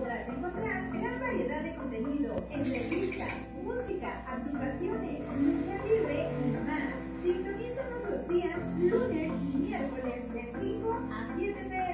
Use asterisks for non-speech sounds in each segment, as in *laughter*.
podrás encontrar gran variedad de contenido, entrevistas, música, aplicaciones, lucha libre y más. Sintonízanos los días lunes y miércoles de 5 a 7 pm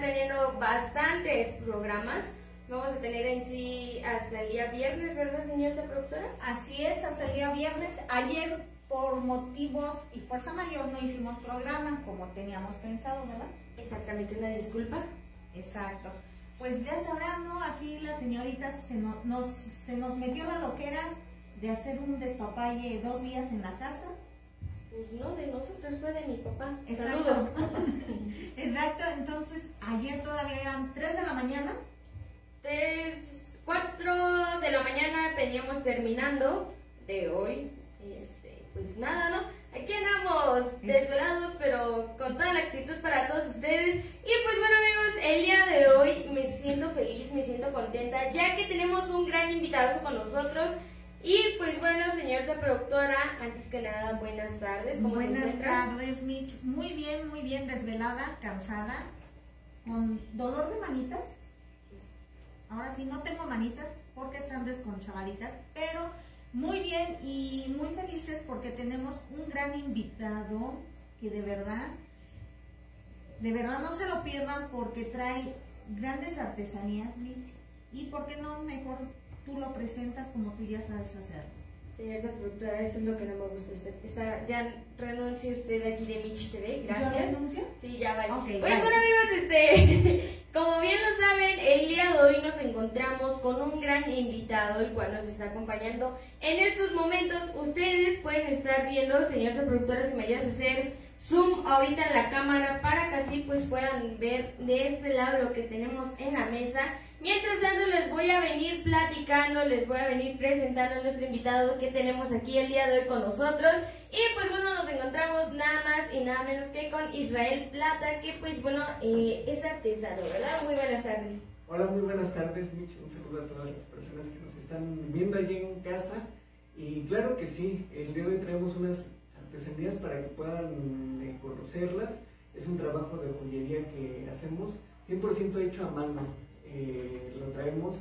estar teniendo bastantes programas. Vamos a tener en sí hasta el día viernes, ¿verdad, señorita productora? Así es, hasta el día viernes. Ayer, por motivos y fuerza mayor, no hicimos programa como teníamos pensado, ¿verdad? Exactamente, una disculpa. Exacto. Pues ya sabrán, ¿no? Aquí la señorita se, no- nos, se nos metió la loquera de hacer un despapalle dos días en la casa. Pues no, de nosotros fue de mi papá. Exacto. Saludos. *laughs* Exacto, entonces ayer todavía eran 3 de la mañana. Tres, cuatro de la mañana veníamos terminando de hoy. Este, pues nada, ¿no? Aquí andamos desvelados, pero con toda la actitud para todos ustedes. Y pues bueno, amigos, el día de hoy me siento feliz, me siento contenta, ya que tenemos un gran invitado con nosotros. Y pues bueno, señorita productora, antes que nada, buenas tardes. ¿Cómo te Buenas tardes, Mitch. Muy bien, muy bien, desvelada, cansada, con dolor de manitas. Ahora sí, no tengo manitas porque están desconchavaditas, pero muy bien y muy felices porque tenemos un gran invitado que de verdad, de verdad no se lo pierdan porque trae grandes artesanías, Mitch. Y por qué no, mejor tú lo presentas como tú ya sabes hacerlo. Señorita productora, esto es lo que no me gusta. Está, ya renuncie usted de aquí de Mitch TV. ¿Yo Gracias. renuncio? Sí, ya vale. Ok, Oye, vale. bueno amigos, este, *laughs* como bien lo saben, el día de hoy nos encontramos con un gran invitado, el cual nos está acompañando. En estos momentos, ustedes pueden estar viendo, señorita productora, si me ayudas a hacer zoom ahorita en la cámara para que así pues puedan ver de este lado lo que tenemos en la mesa. Mientras tanto les voy a venir platicando, les voy a venir presentando a nuestro invitado que tenemos aquí el día de hoy con nosotros. Y pues bueno, nos encontramos nada más y nada menos que con Israel Plata, que pues bueno, eh, es artesano, ¿verdad? Muy buenas tardes. Hola, muy buenas tardes, Mitch. Un saludo a todas las personas que nos están viendo allí en casa. Y claro que sí, el día de hoy traemos unas artesanías para que puedan eh, conocerlas. Es un trabajo de joyería que hacemos 100% hecho a mano. Eh, lo traemos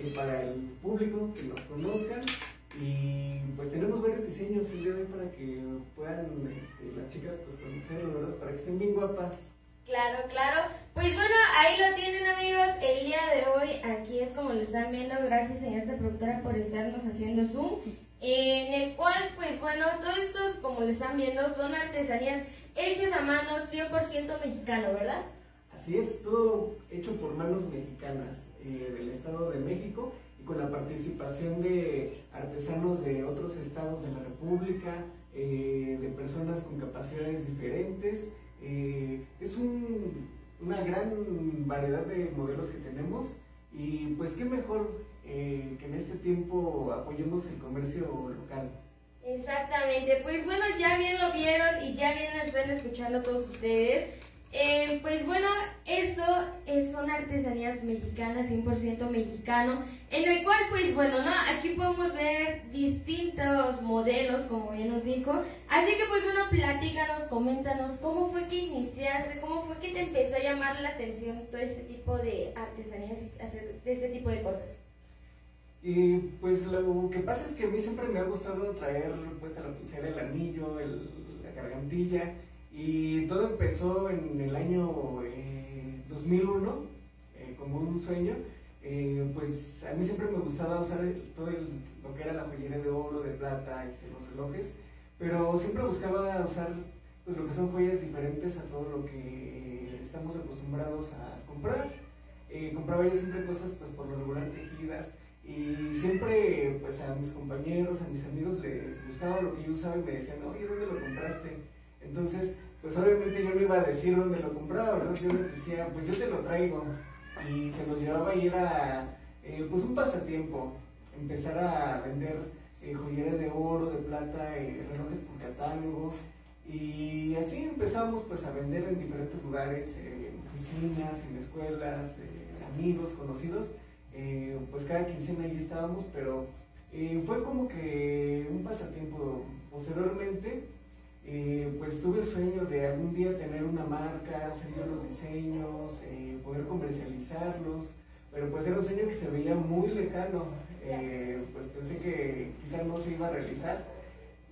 eh, para el público, que nos conozcan. Y pues tenemos varios diseños el día de hoy para que puedan este, las chicas pues conocerlo, ¿verdad? Para que estén bien guapas. Claro, claro. Pues bueno, ahí lo tienen amigos. El día de hoy, aquí es como lo están viendo. Gracias, señorita productora, por estarnos haciendo Zoom. En el cual, pues bueno, todos estos, como lo están viendo, son artesanías hechas a mano 100% mexicano, ¿verdad? Así es, todo hecho por manos mexicanas eh, del Estado de México y con la participación de artesanos de otros estados de la República, eh, de personas con capacidades diferentes. Eh, es un- una gran variedad de modelos que tenemos y pues qué mejor que en este tiempo apoyemos el comercio local. Exactamente, pues bueno, ya bien lo vieron y ya bien lo están escuchando todos ustedes. Eh, pues bueno, eso es, son artesanías mexicanas, 100% mexicano, en el cual pues bueno, ¿no? Aquí podemos ver distintos modelos, como bien nos dijo. Así que pues bueno, platícanos, coméntanos, ¿cómo fue que iniciaste? ¿Cómo fue que te empezó a llamar la atención todo este tipo de artesanías y hacer este tipo de cosas? Y pues lo que pasa es que a mí siempre me ha gustado traer puesta la pulsera, el anillo, el- la gargantilla. Y todo empezó en el año eh, 2001, eh, como un sueño. Eh, pues a mí siempre me gustaba usar todo el- lo que era la joyería de oro, de plata, este, los relojes. Pero siempre buscaba usar pues, lo que son joyas diferentes a todo lo que estamos acostumbrados a comprar. Eh, compraba yo siempre cosas pues por lo regular tejidas y siempre pues a mis compañeros, a mis amigos les gustaba lo que yo usaba y me decían, oye, ¿dónde lo compraste? Entonces, pues obviamente yo no iba a decir dónde lo compraba, ¿verdad? Yo les decía, pues yo te lo traigo. Y se los llevaba y era eh, pues un pasatiempo, empezar a vender eh, joyería de oro, de plata, eh, relojes por catálogo. Y así empezamos pues a vender en diferentes lugares, eh, en oficinas, en escuelas, eh, amigos, conocidos. Pues cada quincena ahí estábamos, pero fue como que un pasatiempo. Posteriormente, eh, pues tuve el sueño de algún día tener una marca, hacer los diseños, eh, poder comercializarlos, pero pues era un sueño que se veía muy lejano, eh, pues pensé que quizás no se iba a realizar.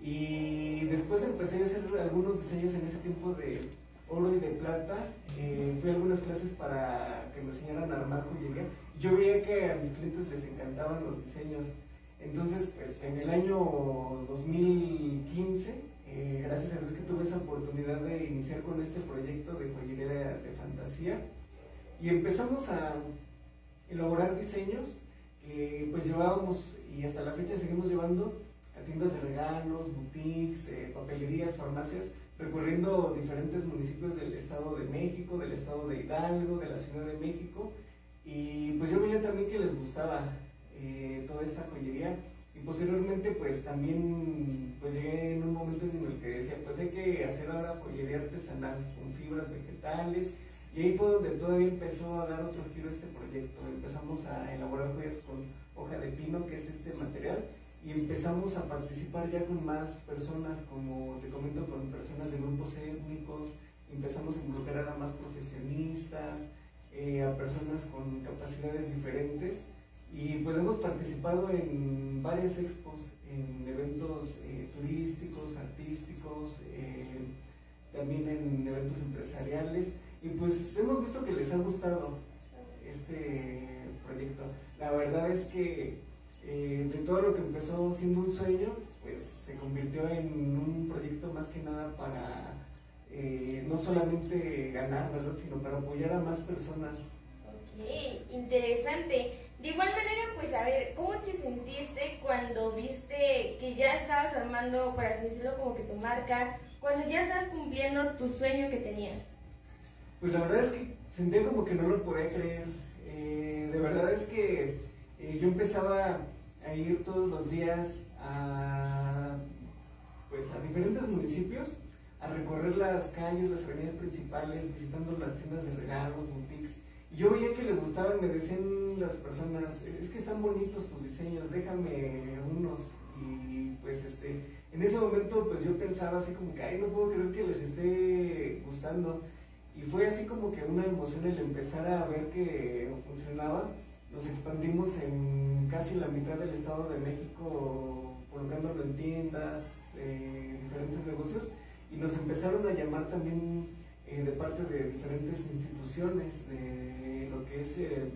Y después empecé a hacer algunos diseños en ese tiempo de oro y de plata, fui a algunas clases para que me enseñaran a armar joyería, yo veía que a mis clientes les encantaban los diseños, entonces pues en el año 2015 eh, gracias a Dios que tuve esa oportunidad de iniciar con este proyecto de joyería de, fantasía. Y empezamos a elaborar diseños que pues llevábamos y hasta la fecha seguimos llevando a tiendas de regalos, boutiques, eh, papelerías, farmacias, recorriendo diferentes municipios del Estado de México, del Estado de Hidalgo, de la Ciudad de México. Y pues yo veía también que les gustaba eh, toda esta joyería y posteriormente pues también pues llegué en un momento en el que decía pues hay que hacer ahora joyería artesanal con fibras vegetales. Y ahí fue donde todavía empezó a dar otro giro este proyecto. Empezamos a elaborar joyas con hoja de pino, que es este material, y empezamos a participar ya con más personas, como te comento, con personas de grupos étnicos, empezamos a involucrar a más profesionistas, eh, a personas con capacidades diferentes y pues hemos participado en varias expos, en eventos eh, turísticos, artísticos, eh, también en eventos empresariales y pues hemos visto que les ha gustado este proyecto. La verdad es que eh, de todo lo que empezó siendo un sueño, pues se convirtió en un proyecto más que nada para eh, no solamente ganar, ¿verdad? Sino para apoyar a más personas. Ok, interesante. De igual manera, pues a ver, ¿cómo te sentiste cuando viste que ya estabas armando, por así decirlo, como que tu marca, cuando ya estabas cumpliendo tu sueño que tenías? Pues la verdad es que sentía como que no lo podía creer. Eh, de verdad es que eh, yo empezaba a ir todos los días a, pues, a diferentes municipios a recorrer las calles, las avenidas principales, visitando las tiendas de regalos, boutiques. Yo veía que les gustaban, me decían las personas, es que están bonitos tus diseños, déjame unos. Y pues este, en ese momento pues yo pensaba así como que, ay, no puedo creer que les esté gustando. Y fue así como que una emoción el empezar a ver que funcionaba. Nos expandimos en casi la mitad del Estado de México, colocándolo en tiendas, eh, diferentes negocios, y nos empezaron a llamar también eh, de parte de diferentes instituciones, de lo que es eh,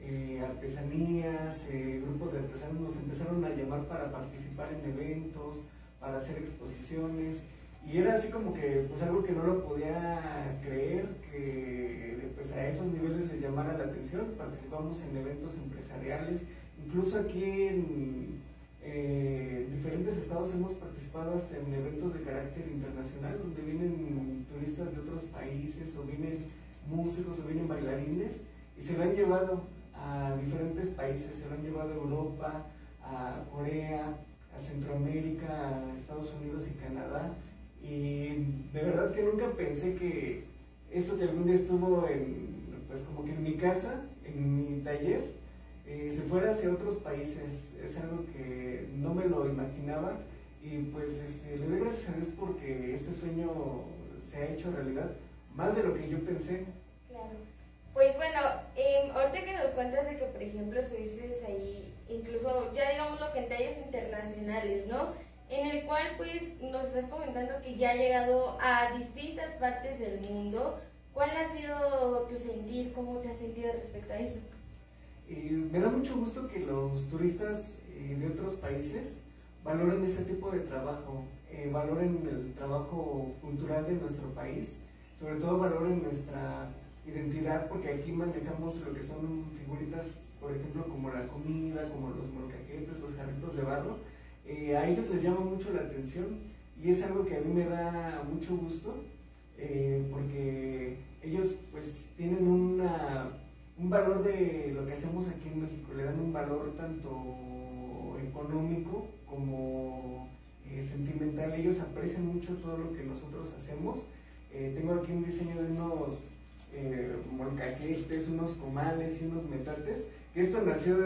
eh, artesanías, grupos de artesanos, nos empezaron a llamar para participar en eventos, para hacer exposiciones. Y era así como que, pues algo que no lo podía creer, que pues a esos niveles les llamara la atención. Participamos en eventos empresariales, incluso aquí en eh, diferentes estados hemos participado hasta en eventos de carácter internacional, donde vienen turistas de otros países, o vienen músicos, o vienen bailarines, y se lo han llevado a diferentes países, se lo han llevado a Europa, a Corea, a Centroamérica, a Estados Unidos y Canadá. Y de verdad que nunca pensé que eso que algún día estuvo en, pues como que en mi casa, en mi taller, eh, se fuera hacia otros países. Es algo que no me lo imaginaba y pues este, le doy gracias a Dios porque este sueño se ha hecho realidad, más de lo que yo pensé. Claro. Pues bueno, eh, ahorita que nos cuentas de que, por ejemplo, estuviste ahí, incluso ya digamos lo que en tallas internacionales, ¿no? En el cual pues nos estás comentando que ya ha llegado a distintas partes del mundo. ¿Cuál ha sido tu sentir? ¿Cómo te has sentido respecto a eso? Eh, me da mucho gusto que los turistas eh, de otros países valoren este tipo de trabajo, eh, valoren el trabajo cultural de nuestro país, sobre todo valoren nuestra identidad, porque aquí manejamos lo que son figuritas, por ejemplo, como la comida, como los molcajetes, los jarritos de barro. Eh, a ellos les llama mucho la atención y es algo que a mí me da mucho gusto porque ellos pues tienen una, un valor de lo que hacemos aquí en México, le dan un valor tanto económico como eh, sentimental, ellos aprecian mucho todo lo que nosotros hacemos. Eh, tengo aquí un diseño de unos eh, molcajetes, unos comales y unos metates. Esto nació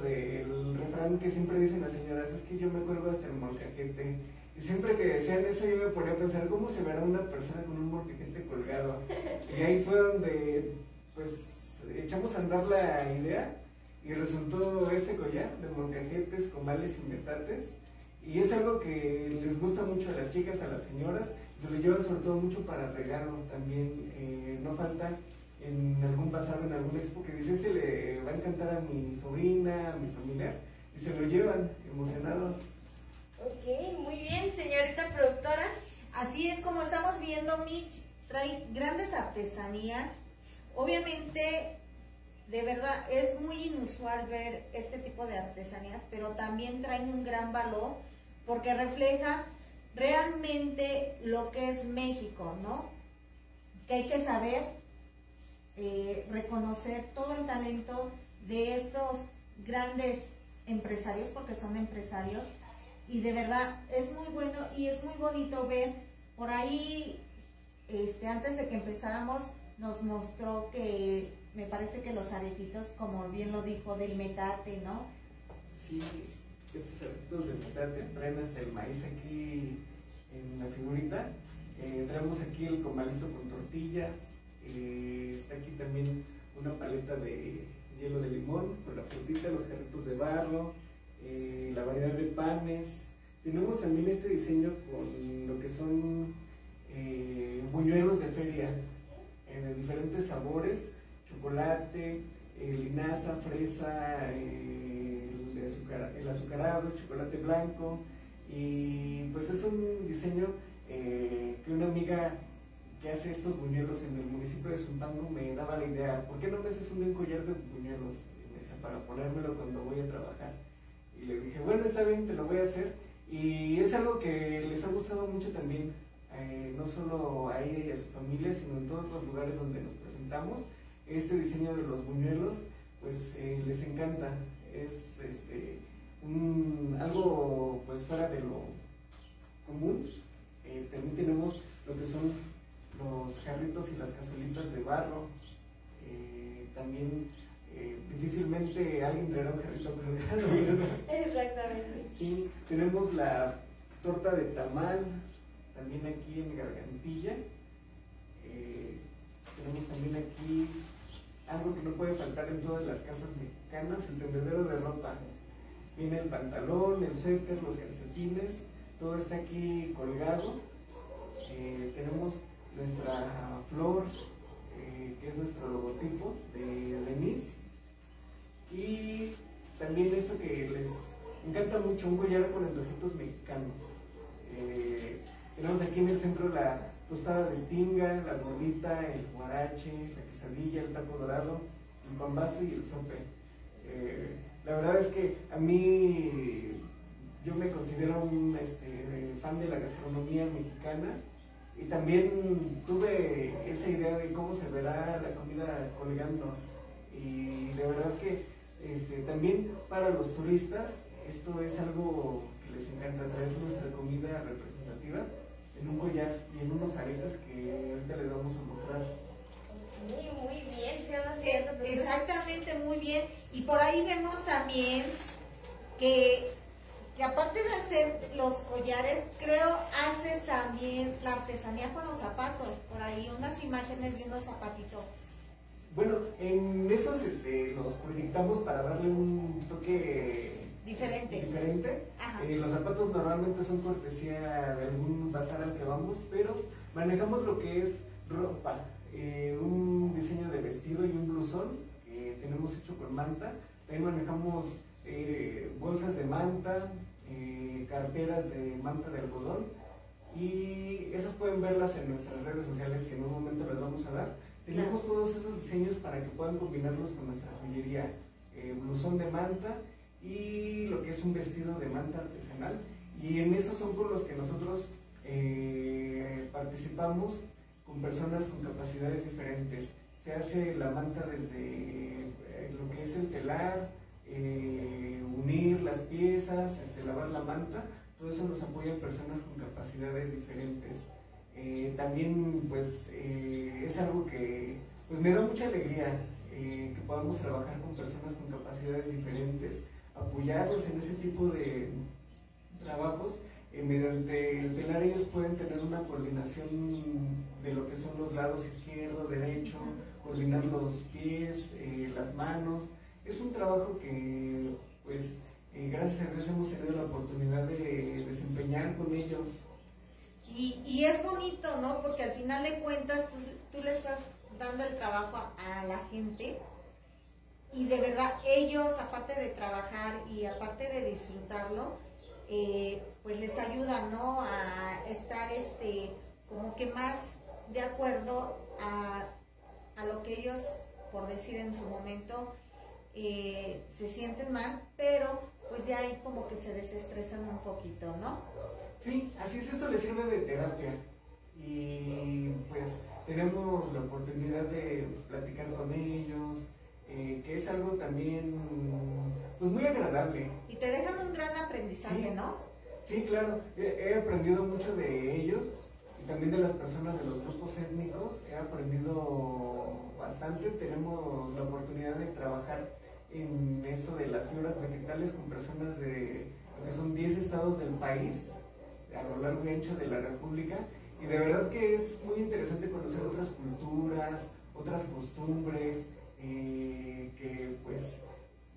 del refrán que siempre dicen las señoras, es que yo me acuerdo hasta el molcajete. Y siempre que decían eso yo me ponía a pensar, ¿cómo se verá una persona con un molcajete colgado? Y ahí fue donde, pues, echamos a andar la idea y resultó este collar de molcajetes, comales y metates. Y es algo que les gusta mucho a las chicas, a las señoras, se lo llevan sobre todo mucho para regalo también. eh, no falta en algún bazar, en algún expo, que dice, este le va a encantar a mi sobrina, a mi familiar, y se lo llevan emocionados. Ok, muy bien, señorita productora. Así es como estamos viendo, Mitch trae grandes artesanías. Obviamente, de verdad, es muy inusual ver este tipo de artesanías, pero también traen un gran valor porque refleja realmente lo que es México, ¿no? Que hay que saber eh, reconocer todo el talento de estos grandes empresarios, porque son empresarios, y de verdad es muy bueno y es muy bonito ver por ahí, este, antes de que empezáramos, nos mostró que me parece que los aretitos, como bien lo dijo, del metate, ¿no? Sí, estos aretitos de metate traen hasta el maíz aquí en la figurita. Eh, traemos aquí el comalito con tortillas. eh, está aquí también una paleta de hielo de limón con la frutita, los carritos de barro, eh, la variedad de panes. Tenemos también este diseño con lo que son eh, buñuelos de feria de diferentes sabores, chocolate, eh, linaza, fresa, eh, el, azucar- el azucarado, chocolate blanco. Y pues es un diseño eh, que una amiga que hace estos buñuelos en el municipio de Zumpango me daba la idea, ¿por qué no me haces un collar de buñuelos? Y me decía, para ponérmelo cuando voy a trabajar. Y le dije, bueno, está bien, te lo voy a hacer. Y es algo que les ha gustado mucho también, eh, no solo a ella y a su familia, sino en todos los lugares donde nos presentamos. Este diseño de los buñuelos, pues eh, les encanta. Es este, un- algo pues fuera de lo común. Eh, también tenemos lo que son los jarritos y las cazuelitas de barro. Eh, también eh, difícilmente alguien traerá un jarrito colgado. Exactamente. Sí, tenemos la torta de tamal, también aquí en Gargantilla. Eh, tenemos también aquí algo que no puede faltar en todas las casas mexicanas, el tendedero de ropa. Viene el pantalón, el suéter, los calcetines, todo está aquí colgado. Eh, tenemos nuestra flor, eh, que es nuestro logotipo de Denise. Y también esto que les encanta mucho, un collar con antojitos mexicanos. Tenemos aquí en el centro la tostada de tinga, la gordita, el guarache, la quesadilla, el taco dorado, el pambazo y el sope. Eh, la verdad es que a mí yo me considero un este, fan de la gastronomía mexicana y también tuve esa idea de cómo se verá la comida colgando. Y de verdad que este, también para los turistas esto es algo que les encanta traer nuestra comida representativa en un collar y en unos aretes que ahorita les vamos a mostrar. Muy, muy bien, señora Eh, señorita productora. Exactamente, muy bien. Y por ahí vemos también que, que aparte de hacer los collares, creo haces también la artesanía con los zapatos. Por ahí unas imágenes de unos zapatitos. Bueno, en esos este, los proyectamos para darle un toque Diferente. diferente. Eh, los zapatos normalmente son cortesía de algún bazar al que vamos, pero manejamos lo que es ropa, eh, un diseño de vestido y un blusón que tenemos hecho con manta. También manejamos eh, bolsas de manta, carteras de manta de algodón y esas pueden verlas en nuestras redes sociales que en un momento les vamos a dar. Tenemos todos esos diseños para que puedan combinarlos con nuestra joyería. Blusón de manta y lo que es un vestido de manta artesanal. Y en esos son con los que nosotros eh, participamos con personas con capacidades diferentes. Se hace la manta desde eh, lo que es el telar, eh, unir las piezas, este, lavar la manta, todo eso nos apoya personas con capacidades diferentes. También pues es algo que pues, me da mucha alegría que podamos trabajar con personas con capacidades diferentes, apoyarlos en ese tipo de trabajos. Eh, mediante el telar ellos pueden tener una coordinación de lo que son los lados izquierdo, derecho, coordinar los pies, eh, las manos. Es un trabajo que pues eh, gracias a Dios hemos tenido la oportunidad de desempeñar con ellos Y, y es bonito, ¿no? Porque al final de cuentas tú, tú le estás dando el trabajo a la gente y de verdad ellos, aparte de trabajar y aparte de disfrutarlo, eh, pues les ayuda, ¿no? A estar este, como que más de acuerdo a, a lo que ellos, por decir en su momento, eh, se sienten mal, pero pues ya ahí como que se desestresan un poquito, ¿no? Sí, así es, esto le sirve de terapia. Y pues tenemos la oportunidad de platicar con ellos, eh, que es algo también pues muy agradable. Y te dejan un gran aprendizaje, Sí. ¿no? Sí, claro, he, he aprendido mucho de ellos y también de las personas de los grupos étnicos. He aprendido bastante. Tenemos la oportunidad de trabajar en esto de las fibras vegetales con personas de lo que son 10 estados del país, a lo largo y ancho de la República. Y de verdad que es muy interesante conocer otras culturas, otras costumbres, eh, que pues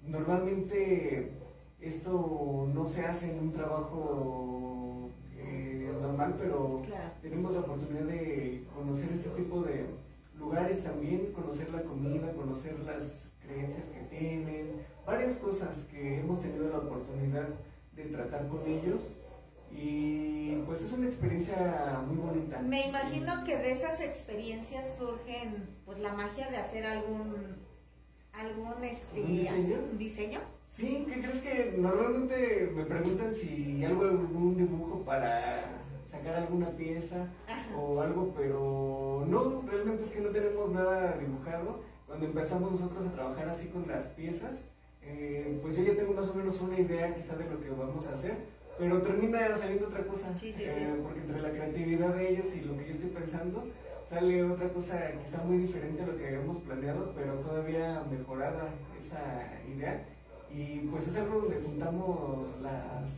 normalmente esto no se hace en un trabajo eh, normal, pero Claro. tenemos la oportunidad de conocer este tipo de lugares también, conocer la comida, conocer las creencias que tienen, varias cosas que hemos tenido la oportunidad de tratar con ellos y pues es una experiencia muy bonita. Me imagino que de esas experiencias surgen pues la magia de hacer algún algún este ¿Un diseño? diseño. Sí, ¿qué crees que normalmente me preguntan si algo, algún dibujo para sacar alguna pieza Ajá. o algo, pero no, realmente es que no tenemos nada dibujado. Cuando empezamos nosotros a trabajar así con las piezas, eh, pues yo ya tengo más o menos una idea quizá de lo que vamos a hacer, pero termina saliendo otra cosa, Sí, sí, eh, porque entre la creatividad de ellos y lo que yo estoy pensando, sale otra cosa quizá muy diferente a lo que habíamos planeado, pero todavía mejorada esa idea. Y pues es algo donde juntamos las,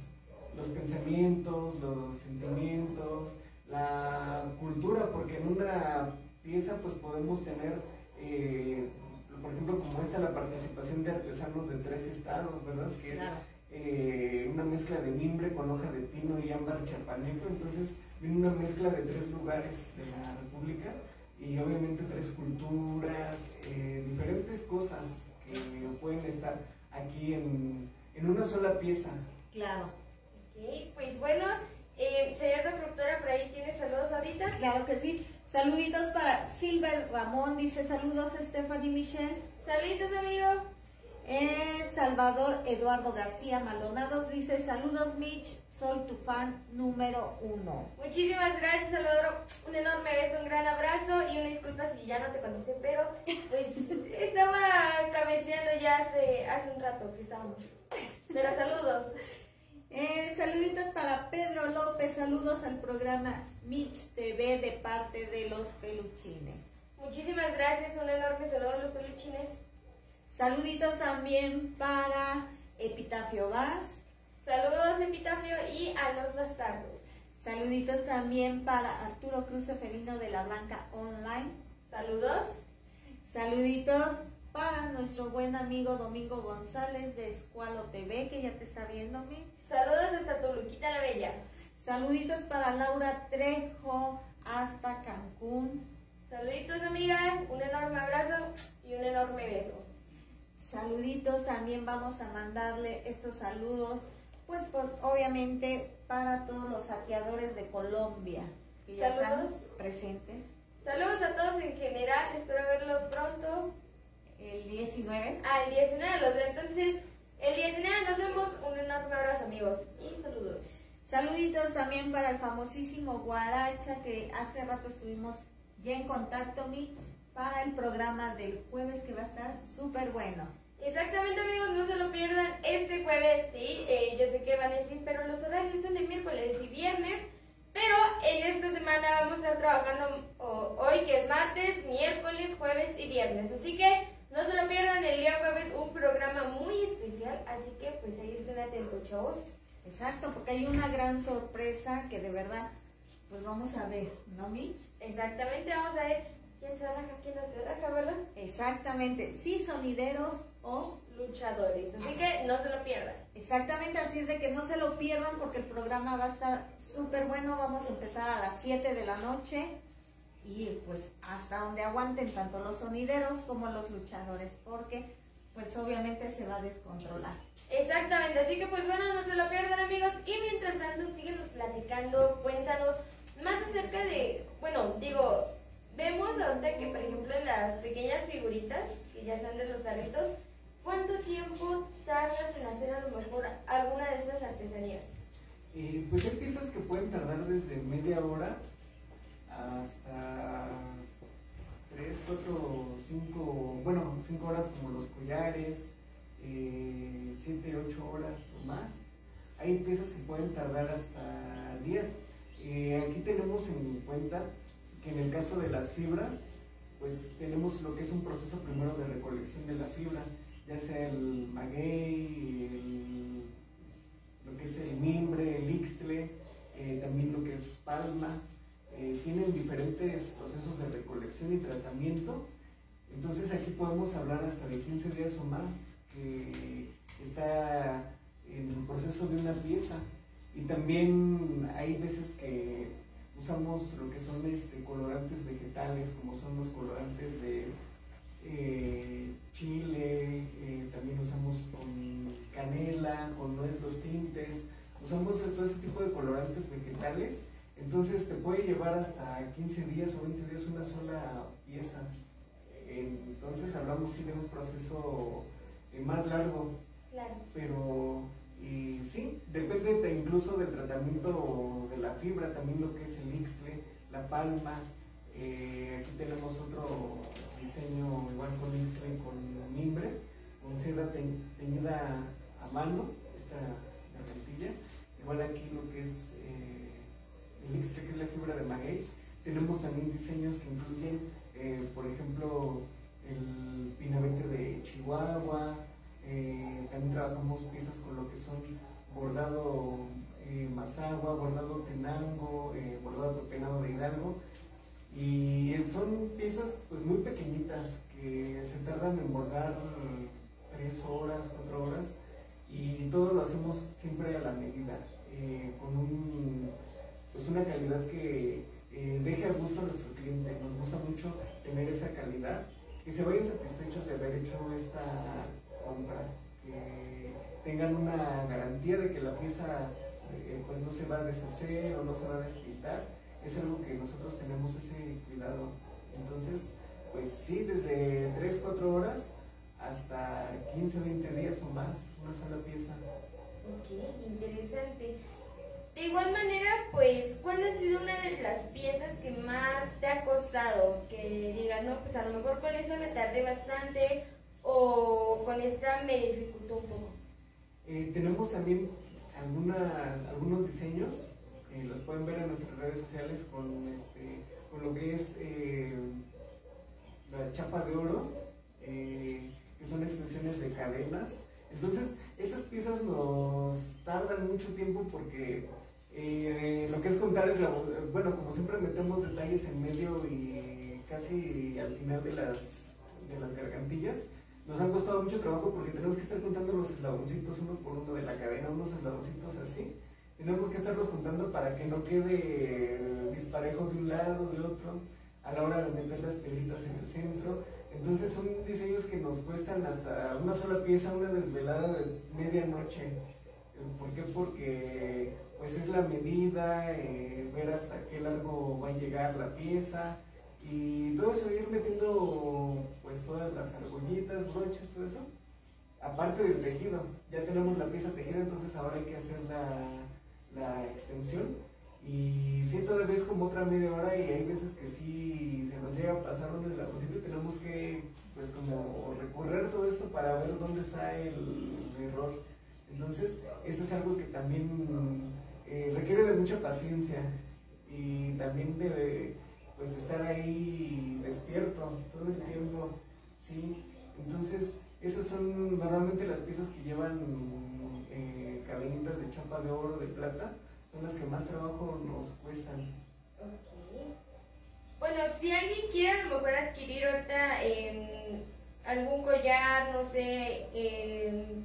los pensamientos, los sentimientos, la cultura, porque en una pieza pues podemos tener, eh, por ejemplo, como esta, la participación de artesanos de tres estados, ¿verdad? Que es. Eh, una mezcla de mimbre con hoja de pino y ámbar chapaneco, entonces viene una mezcla de tres lugares de la República y obviamente tres culturas, eh, diferentes cosas que pueden estar aquí en, en una sola pieza. Claro. Ok, pues bueno, eh, señor productora, por ahí tiene saludos ahorita. Claro que sí. Saluditos para Silver Ramón, dice saludos Stephanie Michelle. Saluditos, amigo. Eh, Salvador Eduardo García Maldonado dice saludos Mitch, soy tu fan número uno. Muchísimas gracias, Salvador. Un enorme beso, un gran abrazo y una disculpa si ya no te contesté, pero pues *laughs* estaba cabeceando ya hace, hace un rato que estábamos. Pero saludos. Eh, saluditos para Pedro López, saludos al programa Mitch TV de parte de los peluchines. Muchísimas gracias, un enorme saludo a los peluchines. Saluditos también para Epitafio Vaz, Saludos, Epitafio y a los bastardos. saluditos también para Arturo Cruz Felino de la Blanca Online, Saludos. saluditos para nuestro buen amigo Domingo González de Escualo TV, que ya te está viendo, Mitch. Saludos hasta Toluquita la Bella. Saluditos para Laura Trejo hasta Cancún. Saluditos, amiga. Un enorme abrazo y un enorme beso. Saluditos, también vamos a mandarle estos saludos, pues, pues, obviamente para todos los saqueadores de Colombia que ya están Saludos. presentes Saludos a todos en general. Espero verlos pronto. el 19. Ah, el 19 los veo. Entonces, el 19 nos vemos. Un enorme abrazo, amigos. Y saludos. Saluditos también para el famosísimo Guaracha que hace rato estuvimos ya en contacto, Mitch, para el programa del jueves que va a estar súper bueno. Exactamente amigos, no se lo pierdan este jueves, sí, eh, yo sé que van a decir, pero los horarios son de miércoles y viernes, pero en esta semana vamos a estar trabajando o- hoy que es martes, miércoles, jueves y viernes, así que no se lo pierdan el día jueves, un programa muy especial, así que pues ahí estén atentos chavos. Exacto, porque hay una gran sorpresa que de verdad, pues vamos a ver, ¿no, Mitch? Exactamente, vamos a ver quién se raja, quién no se raja, ¿verdad? Exactamente, sí, sonideros o... Luchadores, así que no se lo pierdan. Exactamente, así es de que no se lo pierdan porque el programa va a estar súper bueno. Vamos a empezar a las 7 de la noche y pues hasta donde aguanten tanto los sonideros como los luchadores porque pues obviamente se va a descontrolar. Exactamente, así que pues bueno, no se lo pierdan amigos. Y mientras tanto, síguenos platicando, cuéntanos más acerca de, bueno, digo, vemos ahorita que por ejemplo en las pequeñas figuritas, que ya están de los carritos, ¿cuánto tiempo tardas en hacer a lo mejor alguna de estas artesanías? Eh, pues hay piezas que pueden tardar desde media hora hasta 3, 4, 5, bueno, 5 horas como los collares, 7, 8 horas o más. Hay piezas que pueden tardar hasta 10. Eh, aquí tenemos en cuenta que en el caso de las fibras, pues tenemos lo que es un proceso primero de recolección de la fibra, ya sea el maguey, el lo que es el mimbre, el ixtle, eh, también lo que es palma, eh, tienen diferentes procesos de recolección y tratamiento. Entonces aquí podemos hablar hasta de 15 días o más que está en el proceso de una pieza. Y también hay veces que usamos lo que son este, colorantes vegetales, como son los colorantes de eh, chile, eh, también usamos con canela, con nuez los tintes, usamos todo ese tipo de colorantes vegetales, entonces te puede llevar hasta 15 días o 20 días una sola pieza. Entonces hablamos sí de un proceso eh, más largo, Claro. pero y sí, depende de- incluso del tratamiento de la fibra, también lo que es el ixtle, la palma. eh, aquí tenemos otro diseño igual con ixtle con mimbre, con seda te- teñida a mano, esta gargantilla. Igual aquí lo que es eh, el ixtle, que es la fibra de maguey. Tenemos también diseños que incluyen, eh, por ejemplo, el pinabete de Chihuahua, eh, también trabajamos piezas con lo que son bordado eh, mazagua, bordado tenango, eh, bordado penado de hidalgo. Y son piezas pues muy pequeñitas que se tardan en bordar tres horas, cuatro horas y todo lo hacemos siempre a la medida, eh, con un, pues una calidad que deje a gusto a nuestro cliente. Nos gusta mucho tener esa calidad, que se vayan satisfechos de haber hecho esta que tengan una garantía de que la pieza eh, pues no se va a deshacer o no se va a despintar. Es algo que nosotros tenemos ese cuidado. Entonces, pues sí, desde 3, 4 horas hasta 15, 20 días o más, una sola pieza. Ok, interesante. De igual manera, pues, ¿cuál ha sido una de las piezas que más te ha costado? Que digas, no, pues a lo mejor con esta me tardé bastante o con esta me dificultó un poco. Eh, tenemos también algunas, algunos diseños, eh, los pueden ver en nuestras redes sociales con, este, con lo que es eh, la chapa de oro, eh, que son extensiones de cadenas. Entonces, estas piezas nos tardan mucho tiempo porque eh, lo que es contar es la, bueno, como siempre metemos detalles en medio y casi al final de las, de las gargantillas, nos han costado mucho trabajo porque tenemos que estar contando los eslaboncitos uno por uno de la cadena, unos eslaboncitos así. Tenemos que estarlos contando para que no quede disparejo de un lado, de otro, a la hora de meter las pelitas en el centro. Entonces son diseños que nos cuestan hasta una sola pieza, una desvelada de medianoche. ¿Por qué? Porque pues es la medida, eh, ver hasta qué largo va a llegar la pieza y todo eso, ir metiendo pues todas las argollitas, broches, todo eso. Aparte del tejido, ya tenemos la pieza tejida, entonces ahora hay que hacer la, la extensión. Y sí, todavía es como otra media hora y hay veces que sí se nos llega a pasar donde la cosita y tenemos que, pues, como recorrer todo esto para ver dónde está el error. Entonces, eso es algo que también eh, requiere de mucha paciencia y también de pues, estar ahí despierto todo el tiempo. ¿sí? Entonces, esas son normalmente las piezas que llevan eh, cadenitas de chapa de oro, de plata, son las que más trabajo nos cuestan. Ok. Bueno, si alguien quiere a lo mejor adquirir ahorita em, algún collar, no sé, em,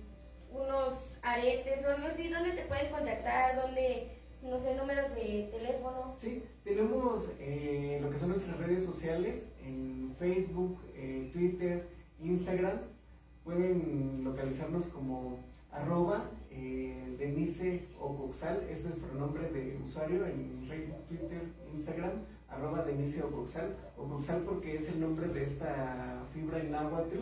unos aretes o algo así, ¿dónde te pueden contactar? ¿Dónde, no sé, números de teléfono? Sí, tenemos eh, lo que son nuestras redes sociales en Facebook, eh, Twitter, Instagram. Pueden localizarnos como arroba eh, Denise Ocoxal, es nuestro nombre de usuario en Facebook, Twitter, Instagram, arroba Denise Ocoxal. Ocoxal porque es el nombre de esta fibra en náhuatl,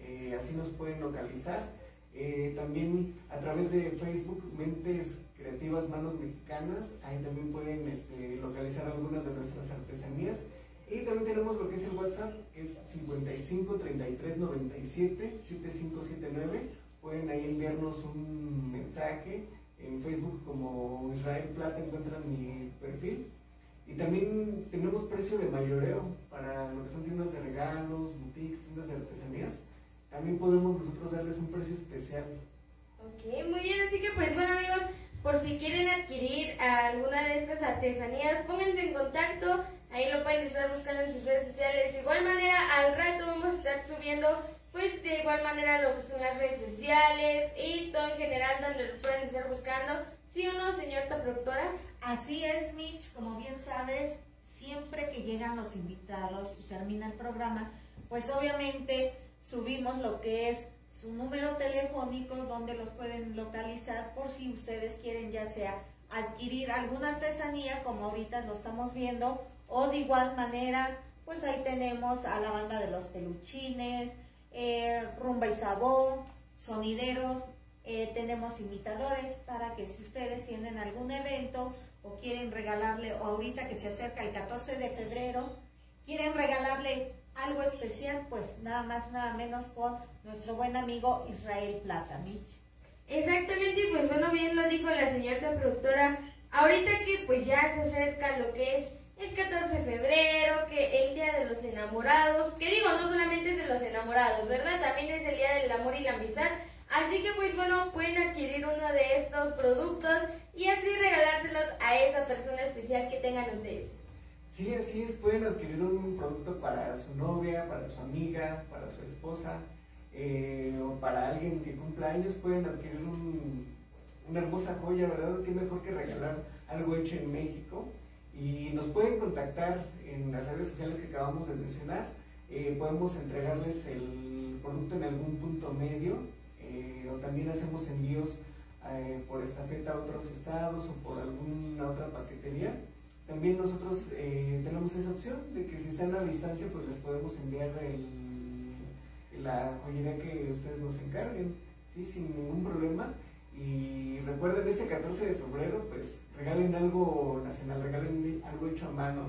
eh, así nos pueden localizar. Eh, también a través de Facebook, Mentes Creativas Manos Mexicanas, ahí también pueden este, localizar algunas de nuestras artesanías. Y también tenemos lo que es el WhatsApp, que es 55 33 97 7579. Pueden ahí enviarnos un mensaje. En Facebook como Israel Plata encuentran mi perfil. Y también tenemos precio de mayoreo para lo que son tiendas de regalos, boutiques, tiendas de artesanías. También podemos nosotros darles un precio especial. Ok, muy bien, así que pues bueno amigos, por si quieren adquirir alguna de estas artesanías, pónganse en contacto, ahí lo pueden estar buscando en sus redes sociales. De igual manera, al rato vamos a estar subiendo, pues de igual manera lo que son las redes sociales y todo en general donde lo pueden estar buscando. ¿Sí o no, señorita productora? Así es, Mitch, como bien sabes, siempre que llegan los invitados y termina el programa, pues obviamente subimos lo que es su número telefónico donde los pueden localizar por si ustedes quieren ya sea adquirir alguna artesanía como ahorita lo estamos viendo o de igual manera pues ahí tenemos a la banda de los peluchines, eh, rumba y sabor, sonideros, eh, tenemos imitadores para que si ustedes tienen algún evento o quieren regalarle, o ahorita que se acerca el 14 de febrero, quieren regalarle algo especial, pues nada más, nada menos con nuestro buen amigo Israel Plata, Mitch. Exactamente, pues bueno, bien lo dijo la señorita productora, ahorita que pues ya se acerca lo que es el 14 de febrero, que el Día de los Enamorados, que digo, no solamente es de los enamorados, ¿verdad? También es el Día del Amor y la Amistad. Así que pues bueno, pueden adquirir uno de estos productos y así regalárselos a esa persona especial que tengan ustedes. Sí, así es, pueden adquirir un producto para su novia, para su amiga, para su esposa, eh, o para alguien que cumpla años, pueden adquirir un- una hermosa joya, ¿verdad? Qué mejor que regalar algo hecho en México. Y nos pueden contactar en las redes sociales que acabamos de mencionar. Eh, podemos entregarles el producto en algún punto medio, eh, o también hacemos envíos por estafeta a otros estados o por alguna otra paquetería. También nosotros eh, tenemos esa opción de que si están a distancia, pues les podemos enviar el- la joyería que ustedes nos encarguen, ¿sí? sin ningún problema. Y recuerden, este 14 de febrero, pues regalen algo nacional, regalen algo hecho a mano.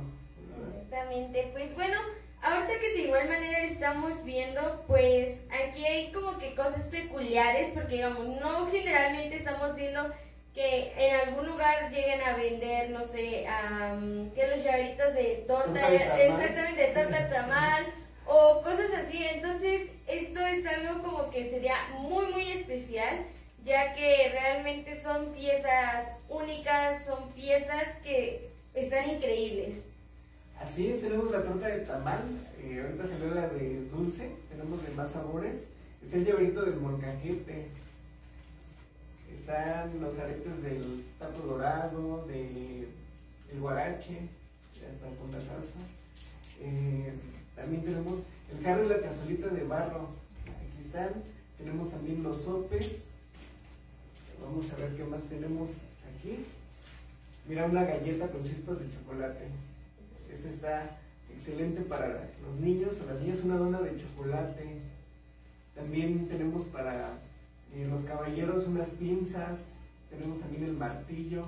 Exactamente, pues bueno, ahorita que de igual manera estamos viendo, pues aquí hay como que cosas peculiares, porque digamos, no generalmente estamos viendo que en algún lugar lleguen a vender, no sé, am, que los llaveritos de torta, de exactamente, de *laughs* torta tamal, o cosas así, entonces esto es algo como que sería muy muy especial, ya que realmente son piezas únicas, son piezas que están increíbles. Así es, tenemos la torta de tamal, eh, ahorita salió la de dulce, tenemos de más sabores. Está el llaverito del molcajete, están los aretes del taco dorado, de el guarache, ya está con la salsa. Eh, también tenemos el carro y la cazuelita de barro, aquí están. Tenemos también los sopes. Vamos a ver qué más tenemos aquí. Mira, una galleta con chispas de chocolate. Este está excelente para los niños o las niñas, una dona de chocolate. También tenemos para eh, los caballeros unas pinzas, tenemos también el martillo.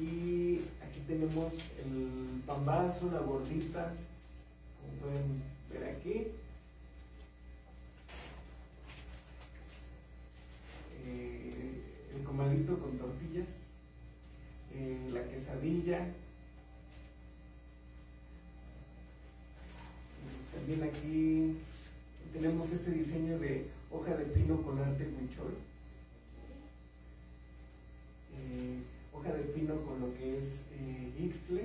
Y aquí tenemos el pambazo, la gordita, como pueden ver aquí. Eh, el comalito con tortillas, eh, la quesadilla, también aquí tenemos este diseño de hoja de pino con arte huichol. Eh, hoja de pino con lo que es eh, ixtle.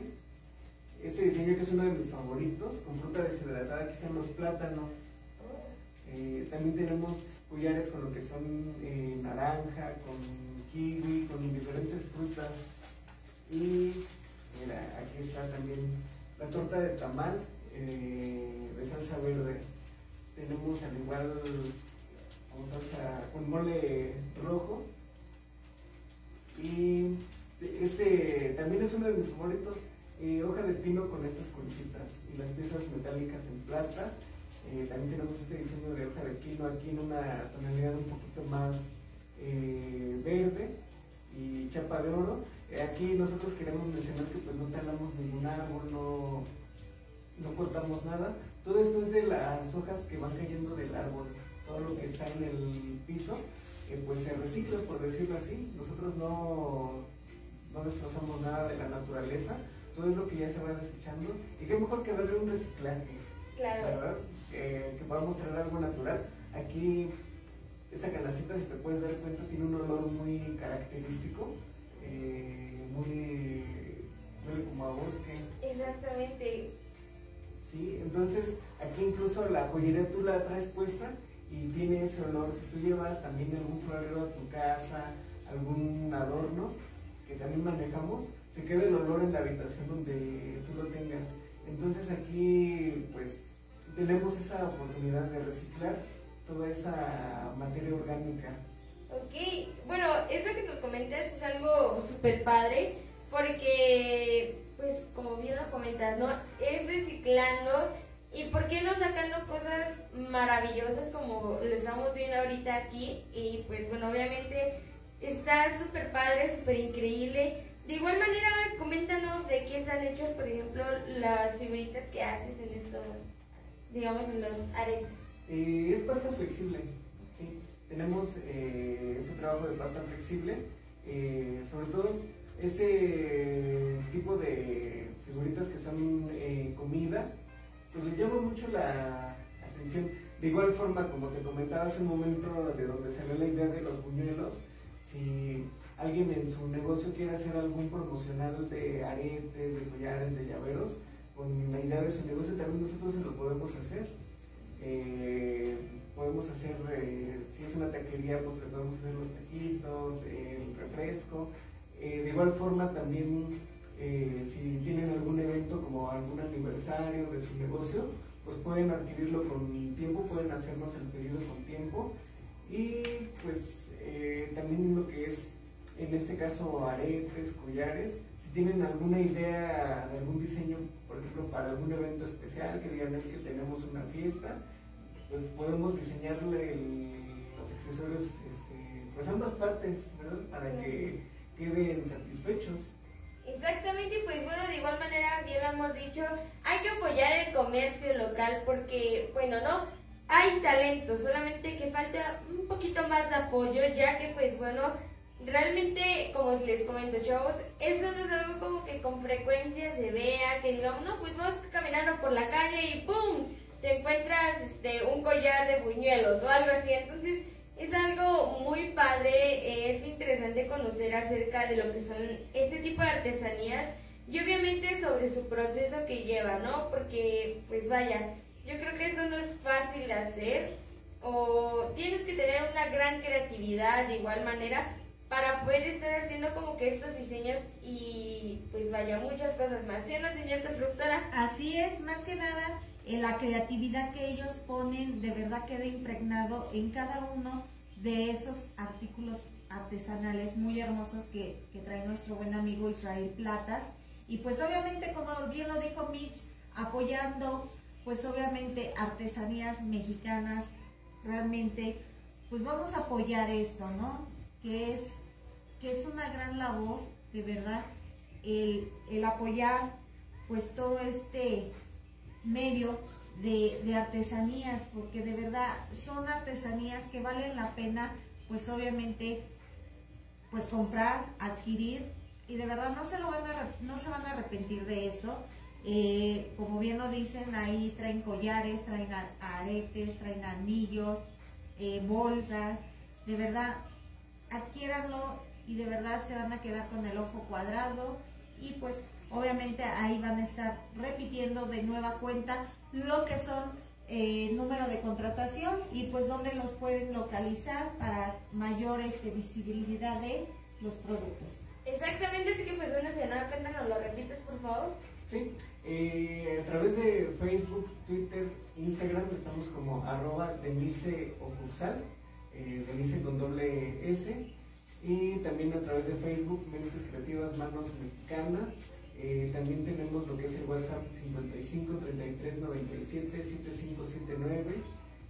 Este diseño que es uno de mis favoritos, con fruta deshidratada, aquí están los plátanos. Eh, también tenemos collares con lo que son eh, naranja, con kiwi, con diferentes frutas. Y mira, aquí está también la torta de tamal de salsa verde. Tenemos al igual con salsa, con mole rojo. Y este también es uno de mis favoritos, eh, hoja de pino con estas conchitas y las piezas metálicas en plata. Eh, también tenemos este diseño de hoja de pino aquí en una tonalidad un poquito más eh, verde y chapa de oro. Aquí nosotros queremos mencionar que pues no talamos ningún árbol, no, no cortamos nada. Todo esto es de las hojas que van cayendo del árbol. Todo lo que está en el piso, eh, pues se recicla, por decirlo así. Nosotros no, no destrozamos nada de la naturaleza. Todo es lo que ya se va desechando. Y qué mejor que darle un reciclaje. Claro. ¿verdad? Eh, que podamos traer algo natural. Aquí, esta canastita, si te puedes dar cuenta, tiene un olor muy característico, eh, muy, huele como a bosque. Exactamente. Entonces aquí incluso la joyería tú la traes puesta y tiene ese olor. Si tú llevas también algún florero a tu casa, algún adorno que también manejamos, se queda el olor en la habitación donde tú lo tengas. Entonces aquí pues tenemos esa oportunidad de reciclar toda esa materia orgánica. Ok, bueno, eso que nos comentas es algo súper padre porque, pues como bien lo comentas, ¿no? Es reciclando y por qué no sacando cosas maravillosas como lo estamos viendo ahorita aquí y pues bueno, obviamente está súper padre, súper increíble. De igual manera, coméntanos de qué están hechos, por ejemplo, las figuritas que haces en estos, digamos, en los aretes. Eh, es pasta flexible, sí. Tenemos eh, este trabajo de pasta flexible, eh, sobre todo este tipo de figuritas que son eh, comida, pues les llama mucho la atención. De igual forma, como te comentaba hace un momento, de donde salió la idea de los buñuelos, si alguien en su negocio quiere hacer algún promocional de aretes, de collares, de llaveros, con la idea de su negocio también nosotros se lo podemos hacer. Eh, podemos hacer, eh, si es una taquería, pues le podemos hacer los taquitos, el refresco. Eh, de igual forma también, eh, si tienen algún evento como algún aniversario de su negocio, pues pueden adquirirlo con tiempo, pueden hacernos el pedido con tiempo. Y pues eh, también lo que es, en este caso, aretes, collares, si tienen alguna idea de algún diseño, por ejemplo, para algún evento especial, que digan es que tenemos una fiesta, pues podemos diseñarle los accesorios, este, pues ambas partes, ¿verdad? Para que queden satisfechos. Exactamente, pues bueno, de igual manera, bien lo hemos dicho, hay que apoyar el comercio local porque, bueno, no, hay talento, solamente que falta un poquito más de apoyo, ya que pues bueno, realmente, como les comento, chavos, eso no es algo como que con frecuencia se vea, que digamos, no, pues vas caminando por la calle y ¡pum! te encuentras este, un collar de buñuelos o algo así, entonces es algo muy padre, es interesante conocer acerca de lo que son este tipo de artesanías y obviamente sobre su proceso que lleva, ¿no? Porque, pues vaya, yo creo que esto no es fácil de hacer o tienes que tener una gran creatividad de igual manera para poder estar haciendo como que estos diseños y pues vaya, muchas cosas más. ¿Sí, no, señorita productora? Así es, más que nada, en la creatividad que ellos ponen, de verdad queda impregnado en cada uno de esos artículos artesanales muy hermosos que, que trae nuestro buen amigo Israel Platas. Y pues obviamente, como bien lo dijo Mitch, apoyando pues obviamente artesanías mexicanas, realmente, pues vamos a apoyar esto, ¿no? Que es, que es una gran labor, de verdad, el, el apoyar pues todo este medio de, artesanías, porque de verdad son artesanías que valen la pena, pues obviamente, pues comprar, adquirir, y de verdad no se, lo van, a, no se van a arrepentir de eso. Eh, como bien lo dicen, ahí traen collares, traen aretes, traen anillos, eh, bolsas, de verdad, adquiéranlo y de verdad se van a quedar con el ojo cuadrado y pues obviamente ahí van a estar repitiendo de nueva cuenta lo que son eh, número de contratación y pues dónde los pueden localizar para mayor este, visibilidad de los productos. Exactamente, así que no cuenta, nos lo repites, por favor. Sí, eh, a través de Facebook, Twitter, Instagram estamos como arroba Denise Ocuxal, eh, Denise con doble S, y también a través de Facebook, Mentes Creativas Manos Mexicanas. Eh, también tenemos lo que es el WhatsApp 55 33 97 7579.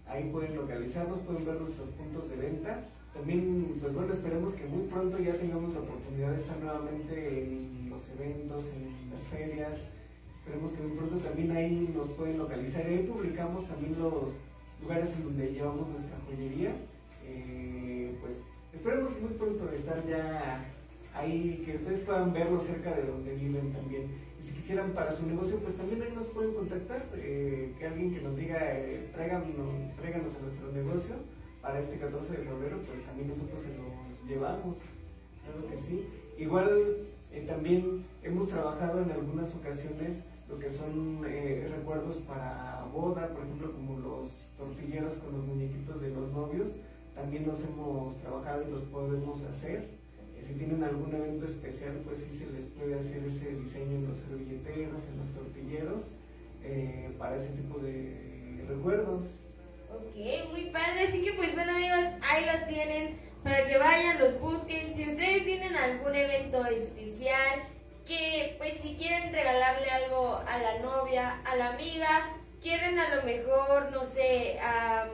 Ahí pueden localizarnos, pueden ver nuestros puntos de venta. También, pues bueno, esperemos que muy pronto ya tengamos la oportunidad de estar nuevamente en los eventos, en las ferias. Esperemos que muy pronto también ahí nos pueden localizar. Ahí publicamos también los lugares en donde llevamos nuestra joyería. Eh, pues esperemos muy pronto estar ya ahí, que ustedes puedan verlo cerca de donde viven también. Y si quisieran para su negocio, pues también ahí nos pueden contactar. eh, que alguien que nos diga, eh, tráiganos, tráiganos a nuestro negocio para este 14 de febrero, pues también nosotros se los llevamos. Claro que sí. Igual eh, también hemos trabajado en algunas ocasiones lo que son eh, recuerdos para boda, por ejemplo, como los tortilleros con los muñequitos de los novios. También los hemos trabajado y los podemos hacer. Si tienen algún evento especial, pues sí se les puede hacer ese diseño en los servilleteros, en los tortilleros, eh, para ese tipo de recuerdos. Ok, muy padre. Así que pues bueno amigos, ahí lo tienen para que vayan, los busquen. Si ustedes tienen algún evento especial, que pues si quieren regalarle algo a la novia, a la amiga, quieren a lo mejor, no sé, am,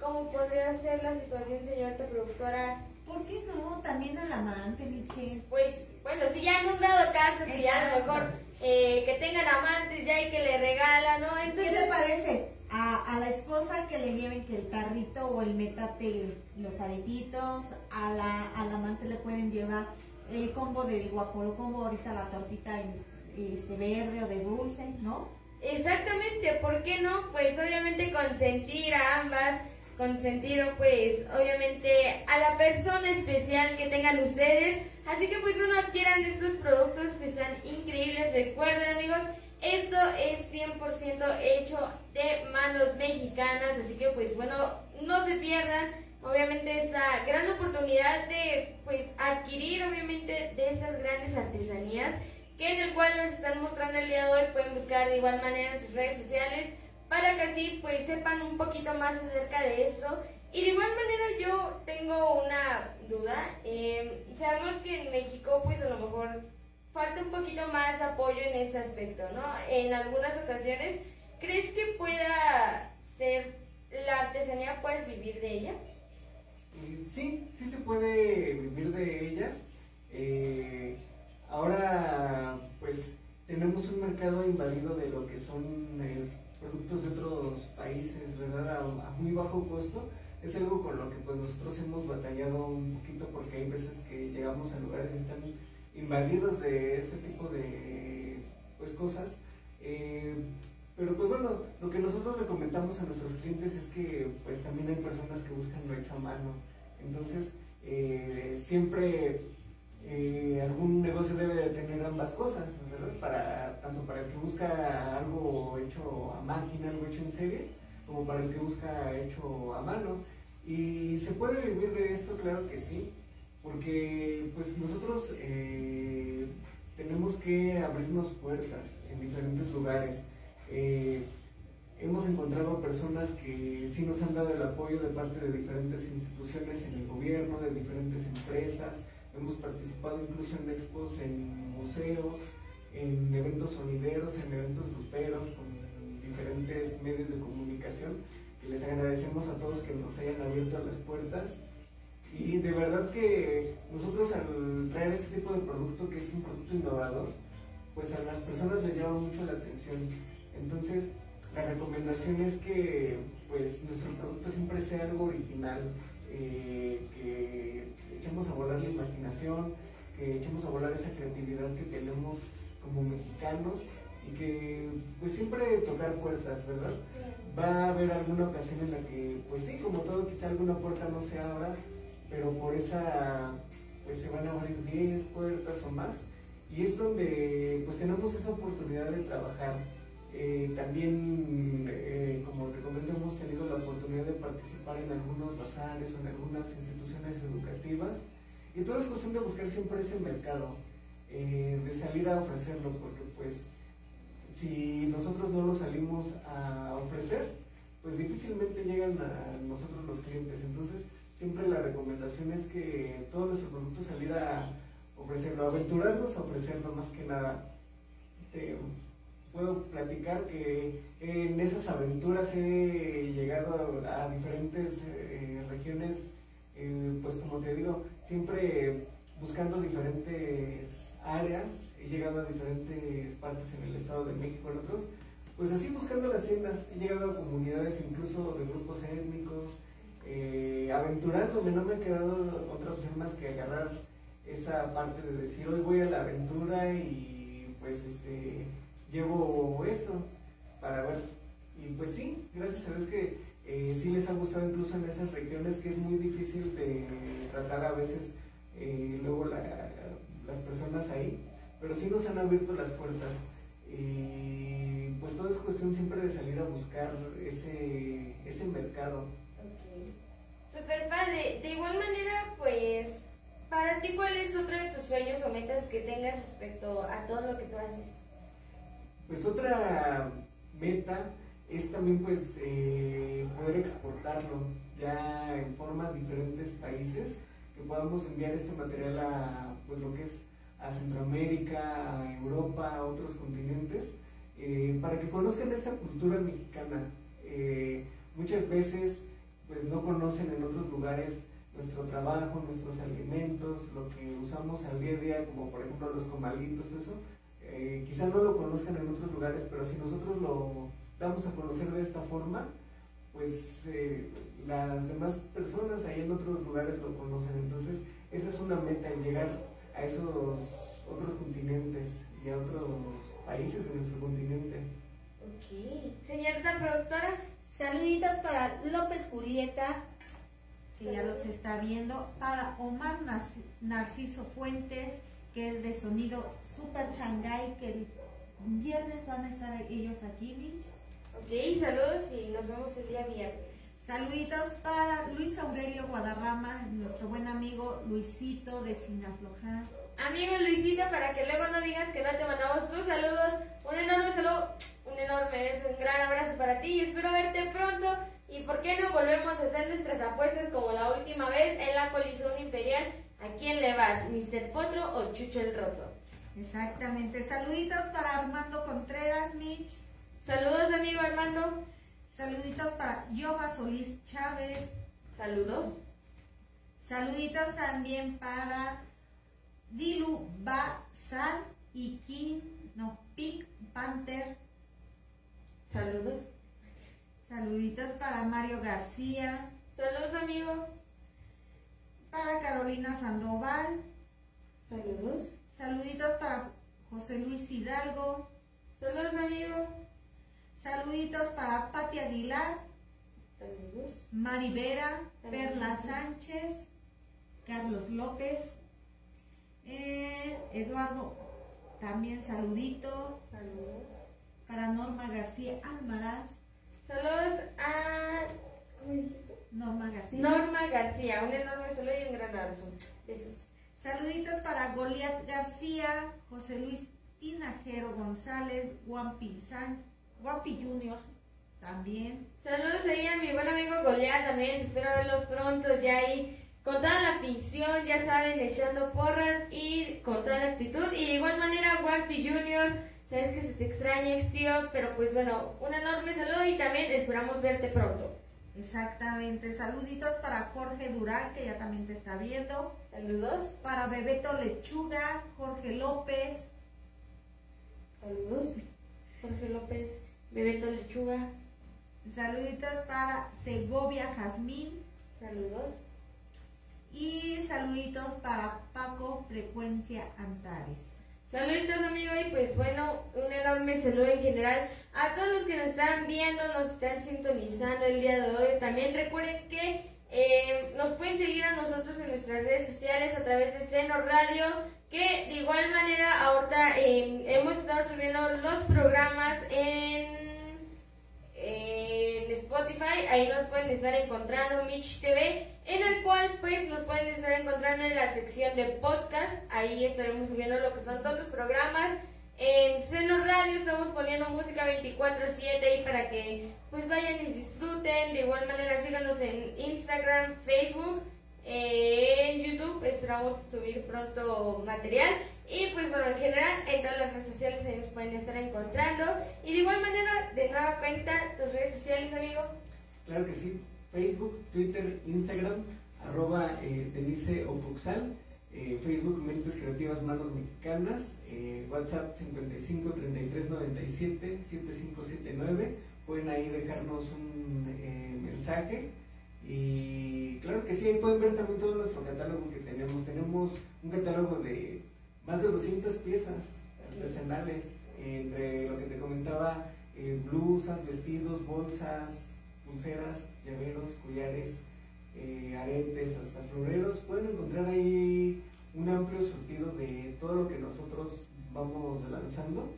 ¿cómo podría ser la situación, señorita productora? ¿Por qué no? También al amante, Michelle. Pues bueno, si ya en un dado caso que ya a lo mejor eh, que tengan amantes ya y que le regala, ¿no? ¿Qué Entonces, te parece? A, a la esposa que le lleven que el carrito o el metate los aretitos, a la, al amante le pueden llevar el combo de guajolocombo, ahorita la tortita en, este, verde o de dulce, ¿no? Exactamente, ¿por qué no? Pues obviamente consentir a ambas, consentir pues obviamente a la persona especial que tengan ustedes. Así que pues no adquieran estos productos que están increíbles. Recuerden amigos, esto es 100% hecho de manos mexicanas, así que pues bueno, no se pierdan obviamente esta gran oportunidad de pues adquirir obviamente de estas grandes artesanías que en el cual nos están mostrando el día de hoy pueden buscar de igual manera en sus redes sociales para que así pues sepan un poquito más acerca de esto. Y de igual manera yo tengo una duda. Eh, sabemos que en México pues a lo mejor falta un poquito más apoyo en este aspecto no en algunas ocasiones crees que pueda ser la artesanía puedes vivir de ella Eh, sí, sí se puede vivir de ella. Eh, ahora, pues, tenemos un mercado invadido de lo que son productos de otros países, ¿verdad? A, a muy bajo costo. Es algo con lo que pues nosotros hemos batallado un poquito porque hay veces que llegamos a lugares y están invadidos de este tipo de pues cosas. Eh, pero pues bueno, lo que nosotros le comentamos a nuestros clientes es que pues también hay personas que buscan lo hecho a mano. Entonces, eh, siempre eh, algún negocio debe de tener ambas cosas, ¿verdad? Para, tanto para el que busca algo hecho a máquina, algo hecho en serie, como para el que busca hecho a mano. Y se puede vivir de esto, claro que sí, porque pues nosotros eh, tenemos que abrirnos puertas en diferentes lugares. Eh, hemos encontrado personas que sí nos han dado el apoyo de parte de diferentes instituciones en el gobierno, de diferentes empresas. Hemos participado incluso en expos, en museos, en eventos sonideros, en eventos gruperos, con diferentes medios de comunicación. Y les agradecemos a todos que nos hayan abierto las puertas. Y de verdad que nosotros al traer este tipo de producto que es un producto innovador, pues a las personas les llama mucho la atención. Entonces, la recomendación es que pues nuestro producto siempre sea algo original, eh, que echemos a volar la imaginación, que echemos a volar esa creatividad que tenemos como mexicanos y que pues siempre tocar puertas, ¿verdad? Va a haber alguna ocasión en la que, pues sí, como todo, quizá alguna puerta no se abra, pero por esa, pues se van a abrir 10 puertas o más. Y es donde pues tenemos esa oportunidad de trabajar. Eh, también, eh, como te comento, hemos tenido la oportunidad de participar en algunos bazares o en algunas instituciones educativas. Y todo es cuestión de buscar siempre ese mercado, eh, de salir a ofrecerlo, porque pues si nosotros no lo salimos a ofrecer, pues difícilmente llegan a nosotros los clientes. Entonces, siempre la recomendación es que todos nuestros productos salir a ofrecerlo, aventurarnos a ofrecerlo más que nada. Te puedo platicar que en esas aventuras he llegado a, diferentes eh, regiones, eh, pues como te digo, siempre buscando diferentes áreas, he llegado a diferentes partes en el Estado de México, en otros, pues así buscando las tiendas, he llegado a comunidades incluso de grupos étnicos, eh, aventurándome, no me ha quedado otra opción más que agarrar esa parte de decir, hoy voy a la aventura y pues este, llevo esto para ver. Y pues sí, gracias a Dios que eh, sí les ha gustado incluso en esas regiones que es muy difícil de tratar a veces eh, luego las personas ahí, pero sí nos han abierto las puertas. Y pues todo es cuestión siempre de salir a buscar ese, ese mercado. Ok. Super padre. De igual manera, pues, para ti, ¿cuál es otro de tus sueños o metas que tengas respecto a todo lo que tú haces? Pues otra meta es también pues eh, poder exportarlo ya en forma de diferentes países, que podamos enviar este material a pues lo que es a Centroamérica, a Europa, a otros continentes, eh, para que conozcan esta cultura mexicana. Eh, muchas veces pues no conocen en otros lugares nuestro trabajo, nuestros alimentos, lo que usamos al día a día, como por ejemplo los comalitos, eso. Quizá no lo conozcan en otros lugares, pero si nosotros lo damos a conocer de esta forma, pues las demás personas ahí en otros lugares lo conocen. Entonces, esa es una meta, en llegar a esos otros continentes y a otros países de nuestro continente. Ok. Señorita productora. Saluditos para López Julieta, que ya los está viendo. Para Omar Narciso Fuentes, que es de sonido Super Shanghai, que el viernes van a estar ellos aquí. Ok, saludos y nos vemos el día viernes. Saluditos para Luis Aurelio Guadarrama, nuestro buen amigo Luisito de Sinaflojar. Amigo Luisito, para que luego no digas que no te mandamos tus saludos, un enorme saludo, un enorme beso, un gran abrazo para ti y espero verte pronto. Y por qué no volvemos a hacer nuestras apuestas como la última vez en la colisión imperial. ¿A quién le vas, Mr. Potro o Chucho el Roto? Exactamente. Saluditos para Armando Contreras, Mitch. Saludos, amigo Armando. Saluditos para Yoba Solís Chávez. Saludos. Saluditos también para Dilu Bazar y King, no, Pink Panther. Saludos. Saluditos para Mario García. Saludos, amigo. Para Carolina Sandoval. Saludos. Saluditos para José Luis Hidalgo. Saludos, amigo. Saluditos para Pati Aguilar. Saludos. Maribera, Perla Sánchez, Carlos López, eh, Eduardo, también saludito. Saludos. Para Norma García Almaraz. Saludos a Norma García. Norma García. Un enorme saludo y un gran abrazo. Besos. Saluditos para Goliat García, José Luis Tinajero González, Guampi San, Guapi Junior también. Saludos ahí a mi buen amigo Goliat también. Espero verlos pronto ya ahí con toda la afición, ya saben, echando porras y con toda la actitud. Y de igual manera, Guapi Junior, sabes que se te extraña, ex tío, pero pues bueno, un enorme saludo y también esperamos verte pronto. Exactamente. Saluditos para Jorge Durán, que ya también te está viendo. Saludos. Para Bebeto Lechuga, Jorge López. Saludos. Jorge López, Bebeto Lechuga. Saluditos para Segovia Jazmín. Saludos. Y saluditos para Paco Frecuencia Antares. Saluditos amigos y pues bueno, un enorme saludo en general a todos los que nos están viendo, nos están sintonizando el día de hoy. También recuerden que eh, nos pueden seguir a nosotros en nuestras redes sociales a través de Seno Radio, que de igual manera ahorita eh, hemos estado subiendo los programas en, en Spotify, ahí nos pueden estar encontrando Mitch TV, en el cual pues nos pueden estar encontrando en la sección de podcast, ahí estaremos subiendo lo que son todos los programas. En Seno Radio estamos poniendo música 24/7 y para que pues vayan y disfruten. De igual manera síganos en Instagram, Facebook, eh, en YouTube. Esperamos subir pronto material. Y pues bueno, en general en todas las redes sociales se nos pueden estar encontrando. Y de igual manera, de nueva cuenta, tus redes sociales, amigo. Claro que sí. Facebook, Twitter, Instagram, arroba eh, Denise Opuxal. Eh, Facebook Mentes Creativas Manos Mexicanas, eh, WhatsApp 55 33 97 7579. Pueden ahí dejarnos un eh, mensaje. Y claro que sí, ahí pueden ver también todo nuestro catálogo que tenemos. Tenemos un catálogo de más de 200 piezas artesanales, entre lo que te comentaba, eh, blusas, vestidos, bolsas, pulseras, llaveros, collares, eh, aretes, hasta floreros. Pueden encontrar ahí un amplio surtido de todo lo que nosotros vamos lanzando.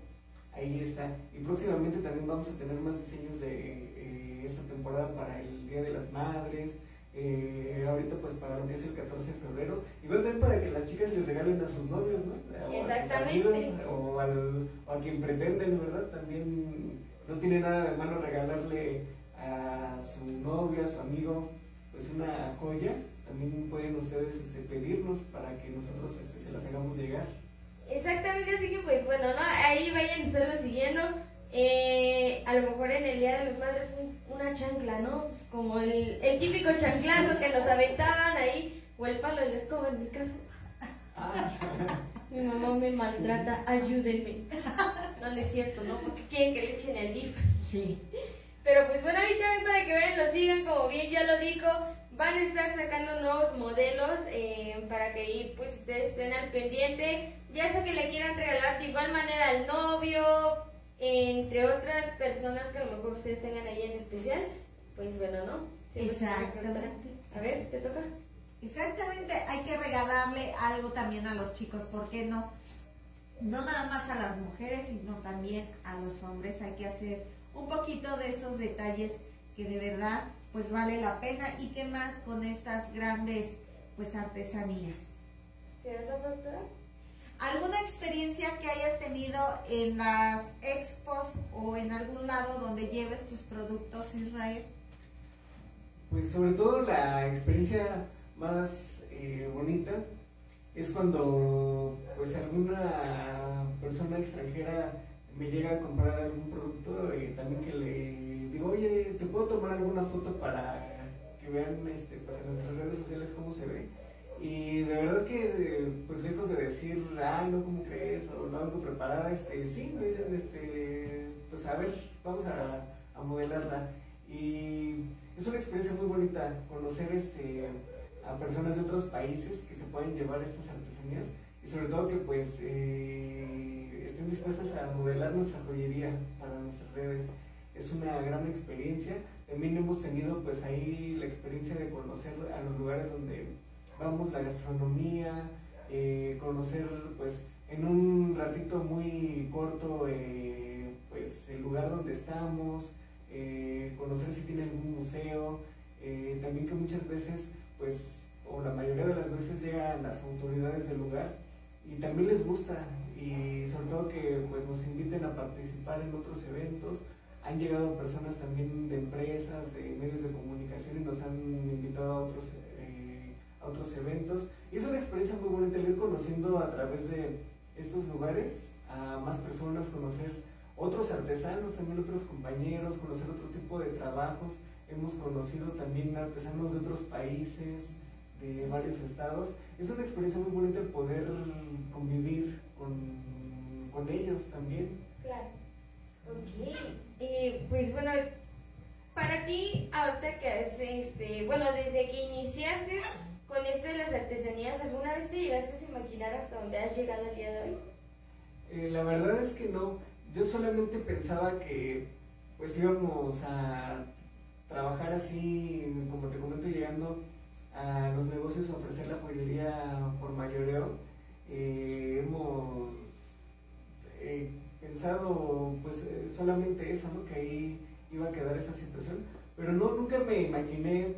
Ahí está. Y próximamente también vamos a tener más diseños de eh, esta temporada para el Día de las Madres. Eh, ahorita pues para lo que es el 14 de febrero. Igual también para que las chicas les regalen a sus novios, ¿no? O a sus amigos, o, al- o a quien pretenden, ¿verdad? También no tiene nada de malo regalarle a su novia, a su amigo, pues una joya. También pueden ustedes este, pedirnos para que nosotros este, se las hagamos llegar. Exactamente, así que pues bueno, ¿no? Ahí vayan ustedes siguiendo. Eh, a lo mejor en el Día de los Madres un- una chancla, ¿no? Como el, el típico chanclazo que nos aventaban ahí, o el palo de la escoba en mi caso. Mi mamá me maltrata, ayúdenme. No, no es cierto, ¿no? Porque quieren que le echen el DIF. Sí. Pero pues bueno, ahí también para que vean, lo sigan, como bien ya lo dijo, van a estar sacando nuevos modelos eh, para que ahí pues ustedes estén al pendiente, ya sea que le quieran regalar de igual manera al novio, entre otras personas que a lo mejor ustedes tengan ahí en especial, pues bueno, ¿no? Siempre es Exactamente. A ver, ¿te toca? Exactamente, hay que regalarle algo también a los chicos, ¿por qué no? No nada más a las mujeres, sino también a los hombres. Hay que hacer un poquito de esos detalles que de verdad pues vale la pena y qué más con estas grandes pues artesanías. ¿Cierto, doctora? ¿Alguna experiencia que hayas tenido en las expos o en algún lado donde lleves tus productos, Israel? Pues sobre todo la experiencia más eh, bonita es cuando pues alguna persona extranjera me llega a comprar algún producto y también que le digo, oye, ¿te puedo tomar alguna foto para que vean este, pues, en nuestras redes sociales cómo se ve? Y de verdad que, pues lejos de decir, ah, no, ¿cómo crees? O no algo preparada, este, sí, me dicen, este, pues a ver, vamos a, a modelarla. Y es una experiencia muy bonita conocer este, a personas de otros países que se pueden llevar estas artesanías y sobre todo que pues eh, estén dispuestas a modelar nuestra joyería para nuestras redes. Es una gran experiencia. También hemos tenido pues ahí la experiencia de conocer a los lugares donde vamos, la gastronomía, eh, conocer pues en un ratito muy corto eh, pues el lugar donde estamos, eh, conocer si tiene algún museo, eh, también que muchas veces, pues, o la mayoría de las veces llegan las autoridades del lugar y también les gusta y sobre todo que pues nos inviten a participar en otros eventos. Han llegado personas también de empresas, de medios de comunicación y nos han invitado a otros, otros eventos. Es una experiencia muy bonita ir conociendo a través de estos lugares a más personas, conocer otros artesanos, también otros compañeros, conocer otro tipo de trabajos. hemos conocido también artesanos de otros países, de varios estados. Es una experiencia muy bonita poder convivir con, con ellos también. Claro. Ok. Eh, pues bueno, para ti, ahorita que has, este, bueno, desde que iniciaste con esto de las artesanías, ¿alguna vez te llegaste a imaginar hasta dónde has llegado el día de hoy? Eh, la verdad es que no. Yo solamente pensaba que pues íbamos a trabajar así, como te comento, llegando a los negocios a ofrecer la joyería por mayoreo. Eh, hemos eh, pensado pues eh, solamente eso, ¿no? que ahí iba a quedar esa situación, pero no, nunca me imaginé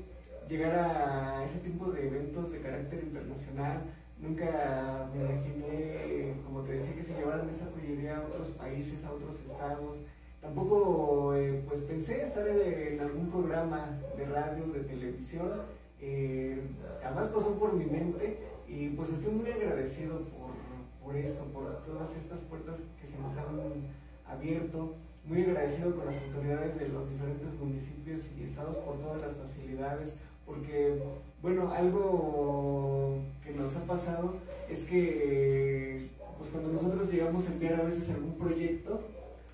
llegar a ese tipo de eventos de carácter internacional, nunca me imaginé, como te decía, que se llevaran esta joyería a otros países, a otros estados. Tampoco eh, pues pensé estar en, algún programa de radio, de televisión, eh, además pasó por mi mente y pues estoy muy agradecido por, por esto, por todas estas puertas que se nos han abierto, muy agradecido con las autoridades de los diferentes municipios y estados por todas las facilidades, porque, bueno, algo que nos ha pasado es que pues cuando nosotros llegamos a enviar a veces algún proyecto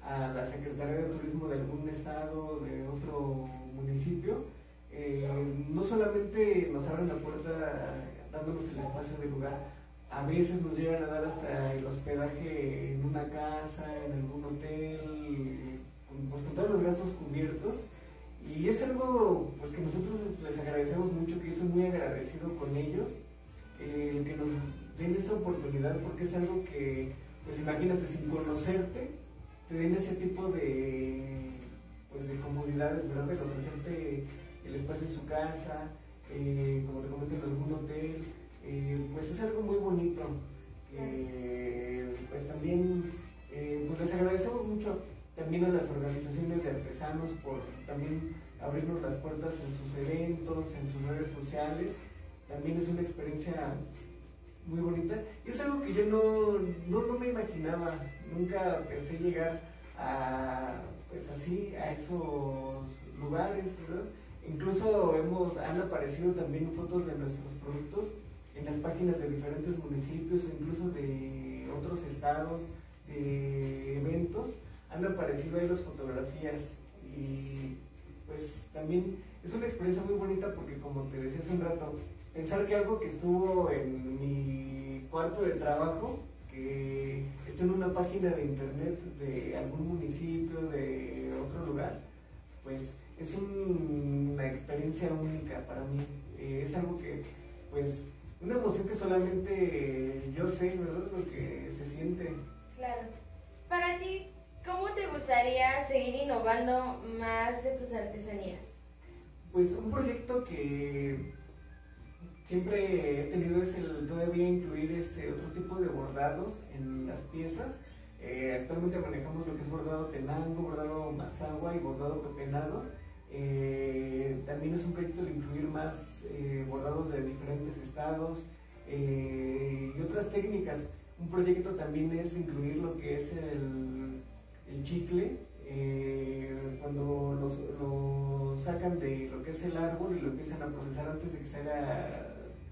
a la Secretaría de Turismo de algún estado, de otro municipio, eh, no solamente nos abren la puerta dándonos el espacio de lugar, a veces nos llegan a dar hasta el hospedaje en una casa, en algún hotel, pues, con todos los gastos cubiertos. Y es algo pues, que nosotros les agradecemos mucho, que yo soy muy agradecido con ellos, eh, que nos den esta oportunidad, porque es algo que, pues imagínate, sin conocerte, te den ese tipo de, pues, de comodidades, ¿verdad? De ofrecerte el espacio en su casa, eh, como te comento, en algún hotel, eh, pues es algo muy bonito. Eh, pues también pues les agradecemos mucho también a las organizaciones de artesanos por también abrirnos las puertas en sus eventos, en sus redes sociales. También es una experiencia muy bonita. Y es algo que yo no, no, no me imaginaba, nunca pensé llegar a, pues así, a esos lugares, ¿verdad? Incluso hemos, han aparecido también fotos de nuestros productos en las páginas de diferentes municipios o incluso de otros estados, de eventos, han aparecido ahí las fotografías y pues también es una experiencia muy bonita porque como te decía hace un rato, pensar que algo que estuvo en mi cuarto de trabajo, que está en una página de internet de algún municipio, de otro lugar, pues es un- una experiencia única para mí. Eh, es algo que, pues, una emoción que solamente yo sé, ¿verdad? Lo que se siente. Claro. Para ti, ¿cómo te gustaría seguir innovando más de tus artesanías? Pues un proyecto que siempre he tenido es el todavía incluir este otro tipo de bordados en las piezas. Eh, actualmente manejamos lo que es bordado tenango, bordado mazagua y bordado pepenado. Eh, también es un proyecto de incluir más eh, bordados de diferentes estados y otras técnicas. Un proyecto también es incluir lo que es el, el chicle, eh, cuando los- lo sacan de lo que es el árbol y lo empiezan a procesar antes de que se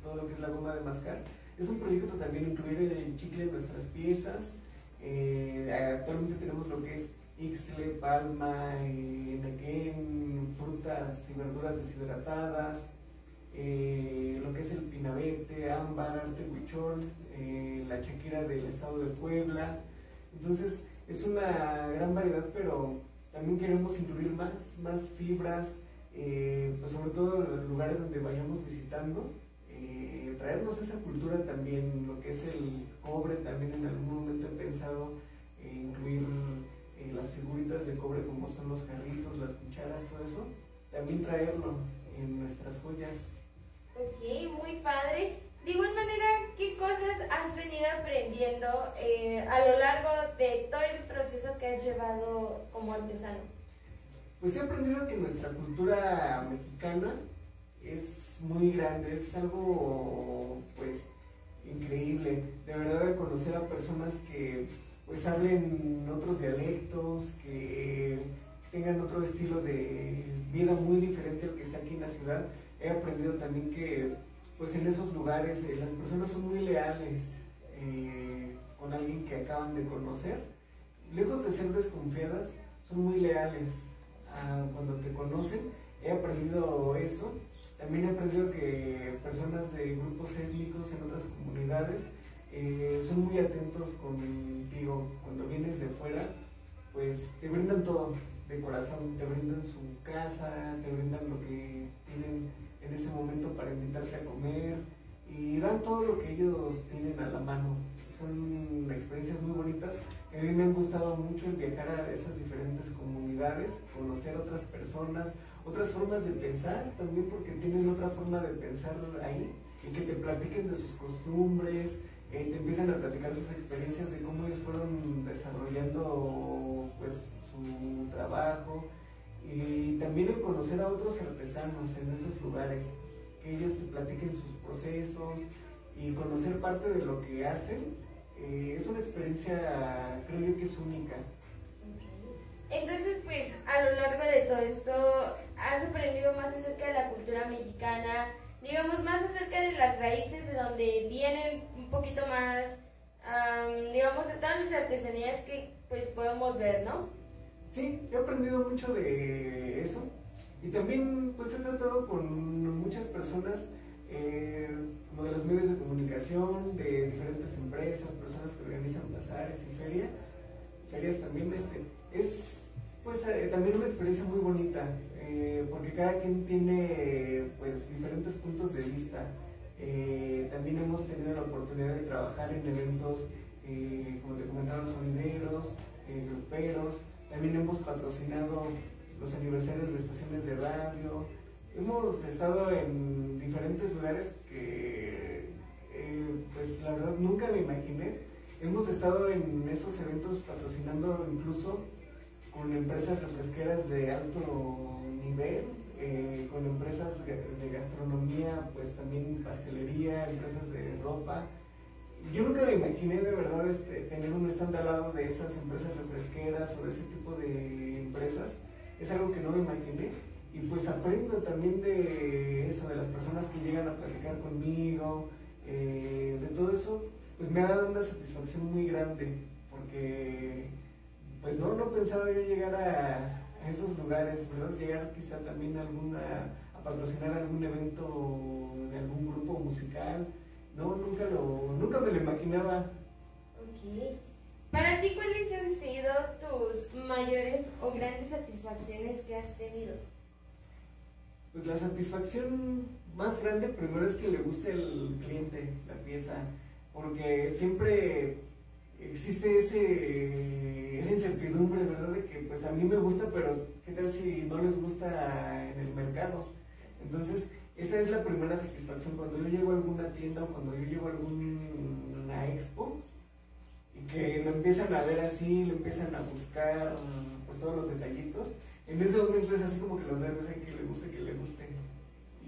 todo lo que es la goma de mascar. Es un proyecto también incluir el chicle en nuestras piezas. Eh, actualmente tenemos lo que es ixtle, palma, eh, frutas y verduras deshidratadas, eh, lo que es el pinabete, ámbar, arte huichol, eh, la chaquira del estado de Puebla. Entonces, es una gran variedad, pero también queremos incluir más, más fibras, eh, pues sobre todo en lugares donde vayamos visitando, eh, traernos esa cultura también, lo que es el cobre, también en algún momento he pensado incluir eh, las figuritas de cobre como son los jarritos, las cucharas, todo eso, también traerlo en nuestras joyas. Ok, muy padre. De igual manera, ¿qué cosas has venido aprendiendo eh, a lo largo de todo el proceso que has llevado como artesano? Pues he aprendido que nuestra cultura mexicana es muy grande, es algo pues increíble. De verdad de conocer a personas que pues hablen otros dialectos, que tengan otro estilo de vida muy diferente al que está aquí en la ciudad. He aprendido también que pues en esos lugares eh, las personas son muy leales eh, con alguien que acaban de conocer. Lejos de ser desconfiadas, son muy leales a cuando te conocen. He aprendido eso. También he aprendido que personas de grupos étnicos en otras comunidades eh, son muy atentos contigo. Cuando vienes de fuera, pues te brindan todo de corazón, te brindan su casa, te brindan lo que tienen en ese momento para invitarte a comer y dan todo lo que ellos tienen a la mano. Son experiencias muy bonitas. A mí me han gustado mucho el viajar a esas diferentes comunidades, conocer otras personas, otras formas de pensar también porque tienen otra forma de pensar ahí y que te platiquen de sus costumbres, eh, te empiezan a platicar sus experiencias de cómo ellos fueron desarrollando pues su trabajo y también el conocer a otros artesanos en esos lugares, que ellos te platiquen sus procesos y conocer parte de lo que hacen, eh, es una experiencia, creo yo que es única. Entonces, pues, a lo largo de todo esto, has aprendido más acerca de la cultura mexicana, digamos, más acerca de las raíces de donde vienen un poquito más, digamos, de todas las artesanías que, pues, podemos ver, ¿no? Sí, he aprendido mucho de eso. Y también, pues, he tratado con muchas personas, eh, como de los medios de comunicación, de diferentes empresas, personas que organizan bazares y feria, ferias también, este, es pues eh, también una experiencia muy bonita, eh, porque cada quien tiene pues diferentes puntos de vista. Eh, también hemos tenido la oportunidad de trabajar en eventos, como te comentaba, sonideros, gruperos. También hemos patrocinado los aniversarios de estaciones de radio. Hemos estado en diferentes lugares que, pues la verdad, nunca me imaginé. Hemos estado en esos eventos patrocinando incluso con empresas refresqueras de alto nivel, eh, con empresas de gastronomía, pues también pastelería, empresas de ropa. Yo nunca me imaginé de verdad este, tener un stand al lado de esas empresas refresqueras o de ese tipo de empresas. Es algo que no me imaginé. Y pues aprendo también de eso, de las personas que llegan a platicar conmigo, eh, de todo eso, pues me ha dado una satisfacción muy grande, porque pues no, no pensaba yo llegar a, esos lugares, ¿verdad? Llegar quizá también alguna, a patrocinar algún evento de algún grupo musical. No, nunca, lo, nunca me lo imaginaba. Ok. Para ti, ¿cuáles han sido tus mayores o grandes satisfacciones que has tenido? Pues la satisfacción más grande primero es que le guste al cliente la pieza, porque siempre existe ese, esa incertidumbre, ¿verdad? De que pues a mí me gusta, pero ¿qué tal si no les gusta en el mercado? Entonces, esa es la primera satisfacción. Cuando yo llego a alguna tienda o cuando yo llego a alguna expo y que lo empiezan a ver así, lo empiezan a buscar pues todos los detallitos, en ese momento es así como que los nervios hay que le guste, que le guste.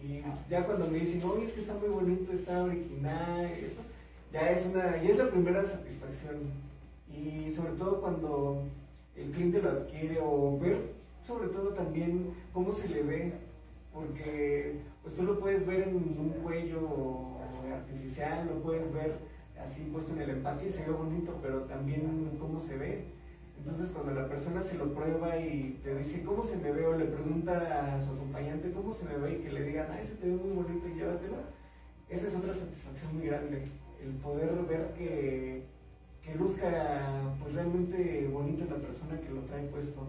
Y ya cuando me dicen, oye, es que está muy bonito, está original, eso ya es una, y es la primera satisfacción. Y sobre todo cuando el cliente lo adquiere o ver sobre todo también cómo se le ve, porque pues tú lo puedes ver en un cuello artificial, lo puedes ver así puesto en el empaque y se ve bonito, pero también cómo se ve. Entonces cuando la persona se lo prueba y te dice cómo se me ve o le pregunta a su acompañante cómo se me ve y que le digan, ah, ese te ve muy bonito y llévatelo, esa es otra satisfacción muy grande el poder ver que, que luzca pues realmente bonito la persona que lo trae puesto.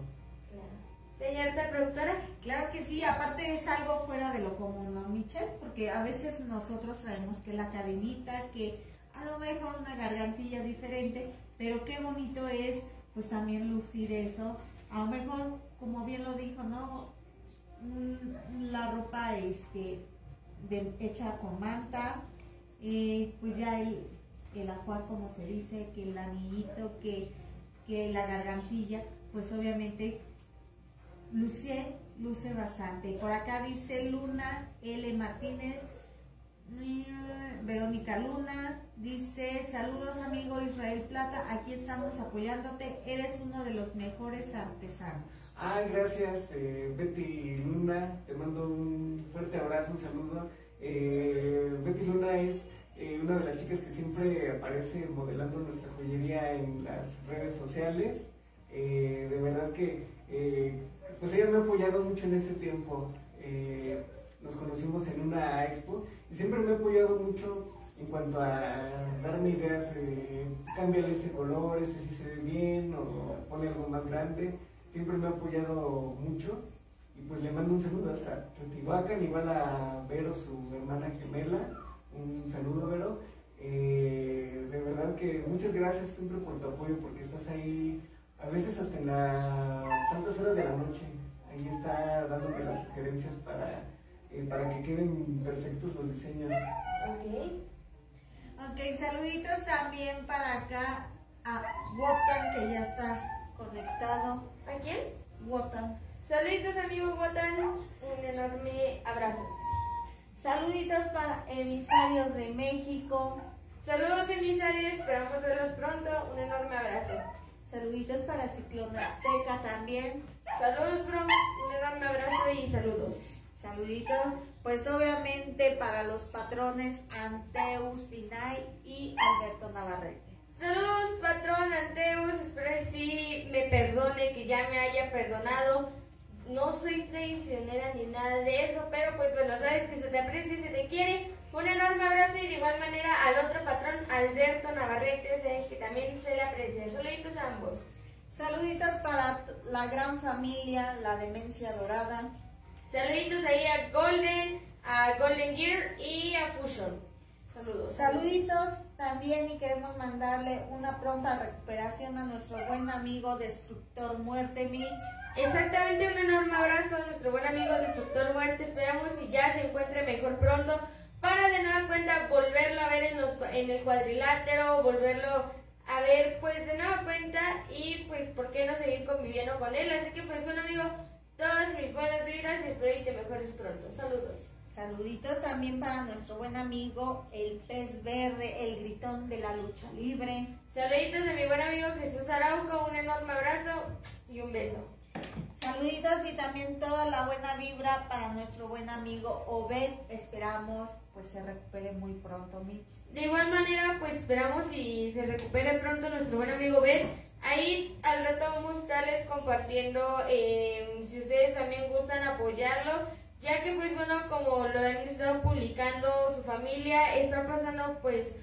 Señorita productora. Claro que sí, aparte es algo fuera de lo común, ¿no, Michelle? Porque a veces nosotros traemos que la cadenita, que a lo mejor una gargantilla diferente, pero qué bonito es pues también lucir eso. A lo mejor, como bien lo dijo, ¿no? La ropa este, hecha con manta, eh, pues ya el, el ajuar, como se dice, que el anillito, que, que la gargantilla, pues obviamente luce, luce bastante. Por acá dice Luna L. Martínez, Mm, Verónica Luna dice, saludos amigo Israel Plata, aquí estamos apoyándote, eres uno de los mejores artesanos. Ah, gracias, eh, Betty Luna. Te mando un fuerte abrazo, un saludo. Eh, Betty Luna es eh, una de las chicas que siempre aparece modelando nuestra joyería en las redes sociales. De verdad que, pues ella me ha apoyado mucho en este tiempo. Eh, nos conocimos en una expo y siempre me ha apoyado mucho en cuanto a darme ideas, eh, cámbiale este color, este sí se ve bien, o pone algo más grande. Siempre me ha apoyado mucho y pues le mando un saludo hasta Teotihuacán, igual a Vero, su hermana gemela. Un saludo, Vero. Eh, de verdad que muchas gracias siempre por tu apoyo porque estás ahí a veces hasta en las altas horas de la noche. Ahí está dándome las sugerencias para, eh, para que queden perfectos los diseños. Ok. Ok, saluditos también para acá a Wotan que ya está conectado. ¿A quién? Wotan. Saluditos amigo Gotan, un enorme abrazo. Saluditos para emisarios de México. Saludos emisarios, esperamos verlos pronto, un enorme abrazo. Saluditos para Ciclón Azteca también. Saludos bro, un enorme abrazo y saludos. Saluditos, pues obviamente para los patrones Anteus Binay y Alberto Navarrete. Saludos patrón Anteus, espero que sí me perdone, que ya me haya perdonado. No soy traicionera ni nada de eso, pero pues bueno, sabes que se te aprecia y se te quiere. Un enorme abrazo y de igual manera al otro patrón, Alberto Navarrete, que también se le aprecia. Saluditos a ambos. Saluditos para la gran familia, la demencia dorada. Saluditos ahí a Golden, a Golden Gear y a Fusion. Saludos. Saluditos también y queremos mandarle una pronta recuperación a nuestro buen amigo Destructor Muerte Mitch. Exactamente, un enorme abrazo a nuestro buen amigo Destructor Muerte. Esperamos y ya se encuentre mejor pronto para de nueva cuenta volverlo a ver en, los, en el cuadrilátero, volverlo a ver pues de nueva cuenta y pues por qué no seguir conviviendo con él. Así que pues bueno amigo, todas mis buenas vibras y espero que te mejores pronto. Saludos. Saluditos también para nuestro buen amigo el pez verde, el gritón de la lucha libre. Saluditos de mi buen amigo Jesús Araujo, un enorme abrazo y un beso. Saluditos y también toda la buena vibra para nuestro buen amigo Obed. Esperamos pues se recupere muy pronto, Mitch. De igual manera, pues esperamos y se recupere pronto nuestro buen amigo Ben. Ahí al rato vamos a estarles compartiendo, eh, si ustedes también gustan apoyarlo, ya que pues bueno, como lo han estado publicando su familia, está pasando pues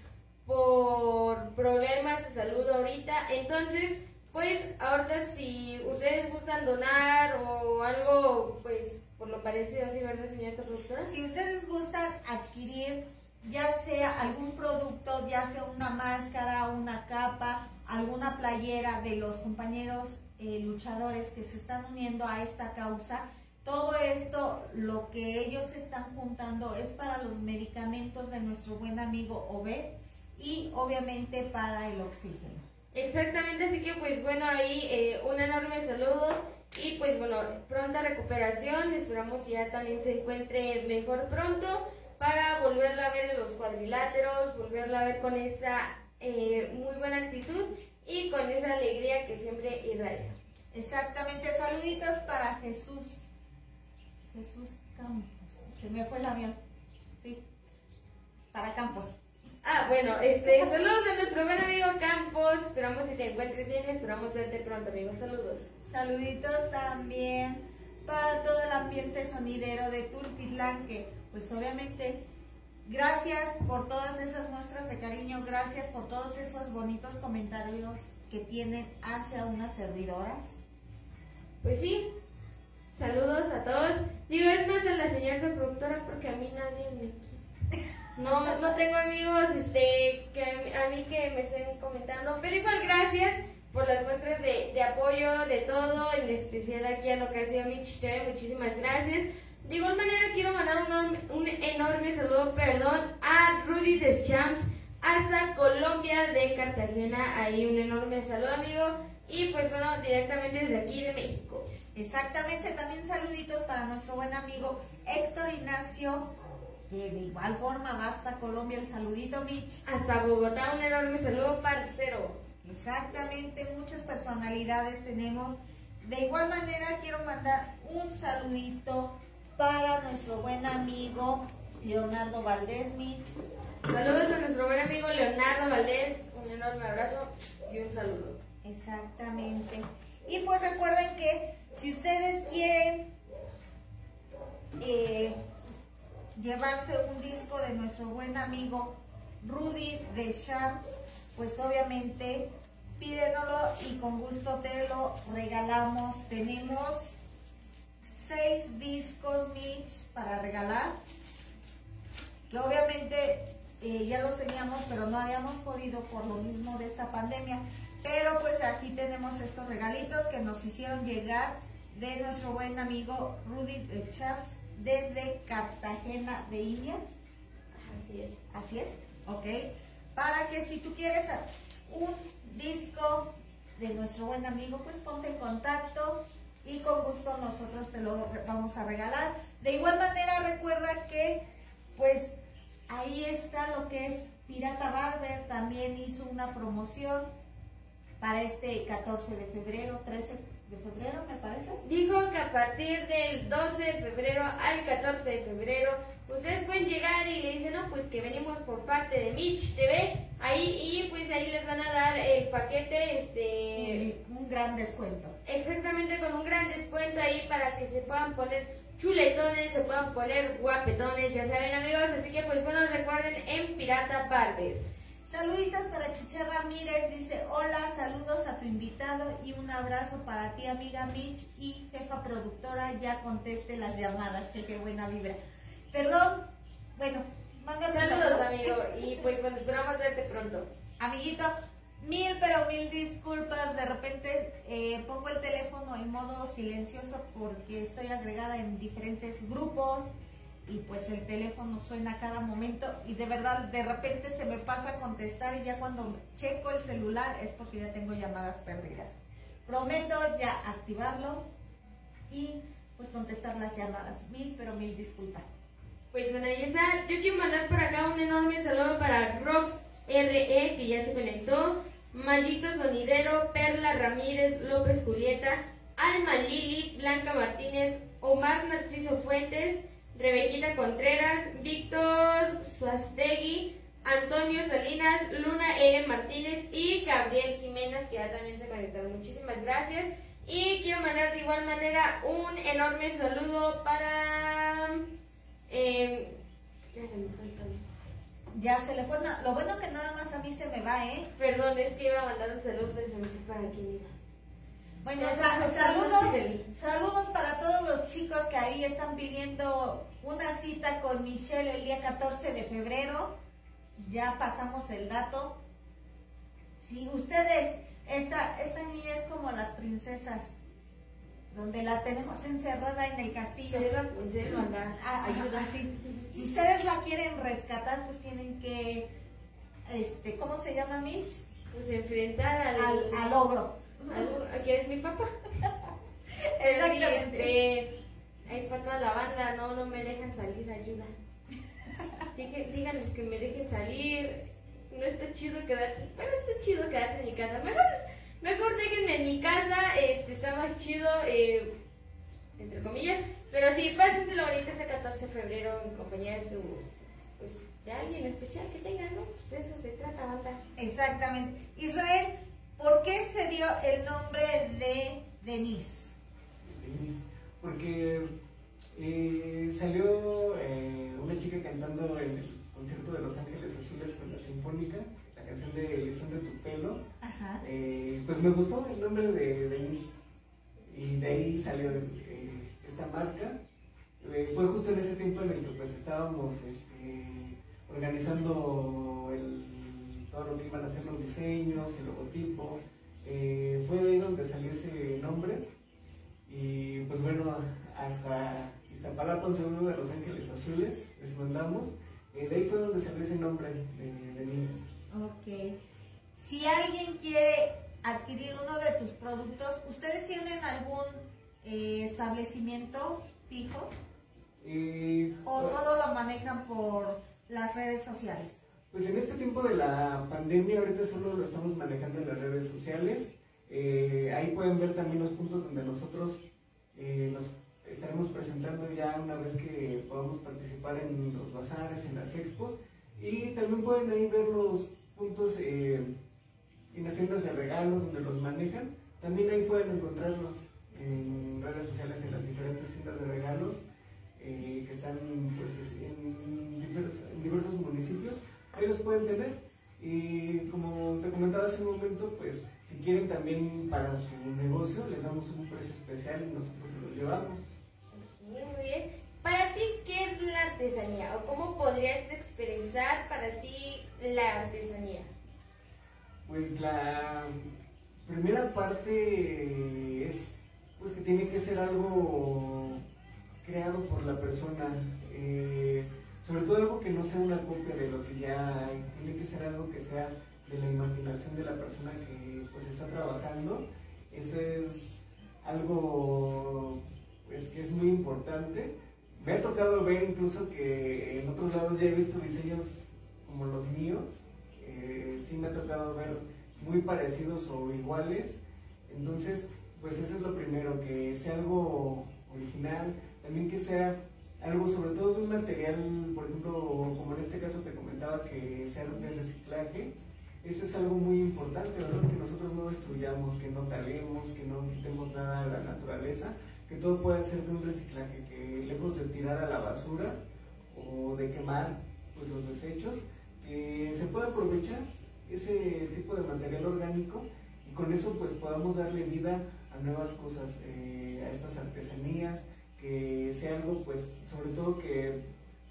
por problemas de salud ahorita. Entonces, pues ahorita si ustedes gustan donar o algo, pues por lo parecido así, ¿verdad, señorita productora? Si ustedes gustan adquirir ya sea algún producto, ya sea una máscara, una capa, alguna playera de los compañeros eh, luchadores que se están uniendo a esta causa, todo esto, lo que ellos están juntando es para los medicamentos de nuestro buen amigo Obed y obviamente para el oxígeno. Exactamente, así que pues bueno, ahí eh, un enorme saludo y pues bueno, pronta recuperación, esperamos ya también se encuentre mejor pronto para volverla a ver en los cuadriláteros, volverla a ver con esa eh, muy buena actitud y con esa alegría que siempre irradia. Exactamente, saluditos para Jesús. Jesús Campos. Se me fue el avión. Sí, para Campos. Ah, bueno, este, saludos a nuestro buen amigo Campos, esperamos que te encuentres bien, esperamos verte pronto, amigo, saludos. Saluditos también para todo el ambiente sonidero de Tultitlán, que pues obviamente gracias por todas esas muestras de cariño, gracias por todos esos bonitos comentarios que tienen hacia unas servidoras. Pues sí, saludos a todos. Digo, es más a la señora reproductora porque a mí nadie me quiere. *laughs* No, no tengo amigos este, que a mí, que me estén comentando, pero igual gracias por las muestras de, de apoyo, de todo, en especial aquí a lo que ha sido TV, muchísimas gracias. De igual manera quiero mandar un, un enorme saludo, perdón, a Rudy Deschamps hasta Colombia de Cartagena. Ahí un enorme saludo, amigo. Y pues bueno, directamente desde aquí de México. Exactamente, también saluditos para nuestro buen amigo Héctor Ignacio Que de igual forma va hasta Colombia el saludito, Mitch. Hasta Bogotá, un enorme saludo, parcero. Exactamente, muchas personalidades tenemos. De igual manera quiero mandar un saludito para nuestro buen amigo Leonardo Valdés Mitch. Saludos a nuestro buen amigo Leonardo Valdés, un enorme abrazo y un saludo. Exactamente. Y pues recuerden que si ustedes quieren eh, llevarse un disco de nuestro buen amigo Rudy de Champs, pues obviamente pídenoslo y con gusto te lo regalamos. Tenemos seis discos Mitch para regalar, que obviamente eh, ya los teníamos, pero no habíamos podido por lo mismo de esta pandemia. Pero pues aquí tenemos estos regalitos que nos hicieron llegar de nuestro buen amigo Rudy de Champs desde Cartagena de Indias. Así es. Así es, ok. Para que si tú quieres un disco de nuestro buen amigo, pues ponte en contacto y con gusto nosotros te lo vamos a regalar. De igual manera recuerda que pues ahí está lo que es Pirata Barber, también hizo una promoción para este 14 de febrero, 13 de febrero me parece. Dijo que a partir del 12 de febrero al 14 de febrero, ustedes pueden llegar y le dicen, no, pues que venimos por parte de Mitch TV, ahí, y pues ahí les van a dar el paquete, este, Un gran descuento. exactamente con un gran descuento ahí para que se puedan poner chuletones, se puedan poner guapetones, ya saben amigos, así que pues bueno, recuerden en Pirata Barber. Saluditos para Chiche Ramírez, dice hola, saludos a tu invitado y un abrazo para ti amiga Mitch y jefa productora, ya conteste las llamadas, que qué buena vibra. Perdón, bueno, mándate Saludos saludo. amigo, y pues bueno, esperamos verte pronto. Amiguito, mil pero mil disculpas, de repente eh, pongo el teléfono en modo silencioso porque estoy agregada en diferentes grupos y pues el teléfono suena a cada momento y de verdad de repente se me pasa a contestar y ya cuando checo el celular es porque ya tengo llamadas perdidas. Prometo ya activarlo y pues contestar las llamadas. Mil pero mil disculpas. Pues bueno, ahí está. Yo quiero mandar por acá un enorme saludo para Rox RE, que ya se conectó. Mallito Sonidero, Perla Ramírez, López Julieta, Alma Lili, Blanca Martínez, Omar Narciso Fuentes, Rebequita Contreras, Víctor Suastegui, Antonio Salinas, Luna L. Martínez y Gabriel Jiménez, que ya también se conectaron. Muchísimas gracias. Y quiero mandar de igual manera un enorme saludo para... Eh, ya se me fue el saludo. Ya se le fue, na- lo bueno que nada más a mí se me va, ¿eh? Perdón, es que iba a mandar un saludo, pero se me fue para quién iba. Bueno, Sí, sa- sí, saludos, sí, sí. saludos para todos los chicos que ahí están pidiendo una cita con Michelle el día 14 de febrero. Ya pasamos el dato. Si ustedes, esta, esta niña es como las princesas, donde la tenemos encerrada en el castillo. Princesa. Ah, Ayuda. así. Si ustedes la quieren rescatar, pues tienen que, este, ¿cómo se llama Mitch? Pues enfrentar al... Al, al ogro. Aquí es mi papá. *laughs* Exactamente. Este, hay para toda la banda, no, no me dejan salir, ayuda. *laughs* Díganles que me dejen salir. No está chido quedarse, bueno, está chido quedarse en mi casa. Mejor, mejor déjenme en mi casa, este, está más chido, eh, entre comillas. Pero sí, pásenselo ahorita este 14 de febrero en compañía de su, pues, de alguien especial que tengan, ¿no? Pues de eso se trata, banda. Exactamente. Israel, ¿por qué se dio el nombre de Denise? Denise, Porque eh, salió eh, una chica cantando en el concierto de Los Ángeles Azules con la Sinfónica, la canción de Elección de tu pelo. Ajá. Eh, pues me gustó el nombre de Denise y de ahí salió esta marca. Fue justo en ese tiempo en el que pues estábamos este, organizando el- todo lo que iban a ser los diseños, el logotipo. Eh, fue de ahí donde salió ese nombre y pues bueno, hasta Iztapalapa, un segundo de Los Ángeles Azules, les mandamos. Eh, de ahí fue donde salió ese nombre de Denise. Ok. Si alguien quiere adquirir uno de tus productos, ¿ustedes tienen algún eh, establecimiento fijo? ¿O solo lo manejan por las redes sociales? Pues en este tiempo de la pandemia, ahorita solo lo estamos manejando en las redes sociales. Eh, ahí pueden ver también los puntos donde nosotros eh, nos estaremos presentando ya una vez que podamos participar en los bazares, en las expos. Y también pueden ahí ver los puntos eh, en las tiendas de regalos donde los manejan. También ahí pueden encontrarlos en redes sociales en las diferentes tiendas de regalos eh, que están pues, en, diversos, en diversos municipios. Ahí los pueden tener. Y como te comentaba hace un momento, pues si quieren también para su negocio, les damos un precio especial y nosotros se los llevamos. Muy bien. Para ti, ¿qué es la artesanía? ¿O cómo podrías expresar para ti la artesanía? Pues la primera parte es pues que tiene que ser algo creado por la persona, eh, sobre todo algo que no sea una copia de lo que ya hay, tiene que ser algo que sea de la imaginación de la persona que pues está trabajando. Eso es algo pues que es muy importante. Me ha tocado ver incluso que en otros lados ya he visto diseños como los míos. Eh, sí me ha tocado ver muy parecidos o iguales. Entonces, pues eso es lo primero, que sea algo original, también que sea algo sobre todo de un material, por ejemplo, como en este caso te comentaba, que sea de reciclaje. Eso es algo muy importante, ¿verdad? Que nosotros no destruyamos, que no talemos, que no quitemos nada de la naturaleza, que todo pueda ser de un reciclaje, que lejos de tirar a la basura o de quemar pues, los desechos, que se pueda aprovechar ese tipo de material orgánico y con eso pues podamos darle vida a nuevas cosas, eh, a estas artesanías, que sea algo pues sobre todo que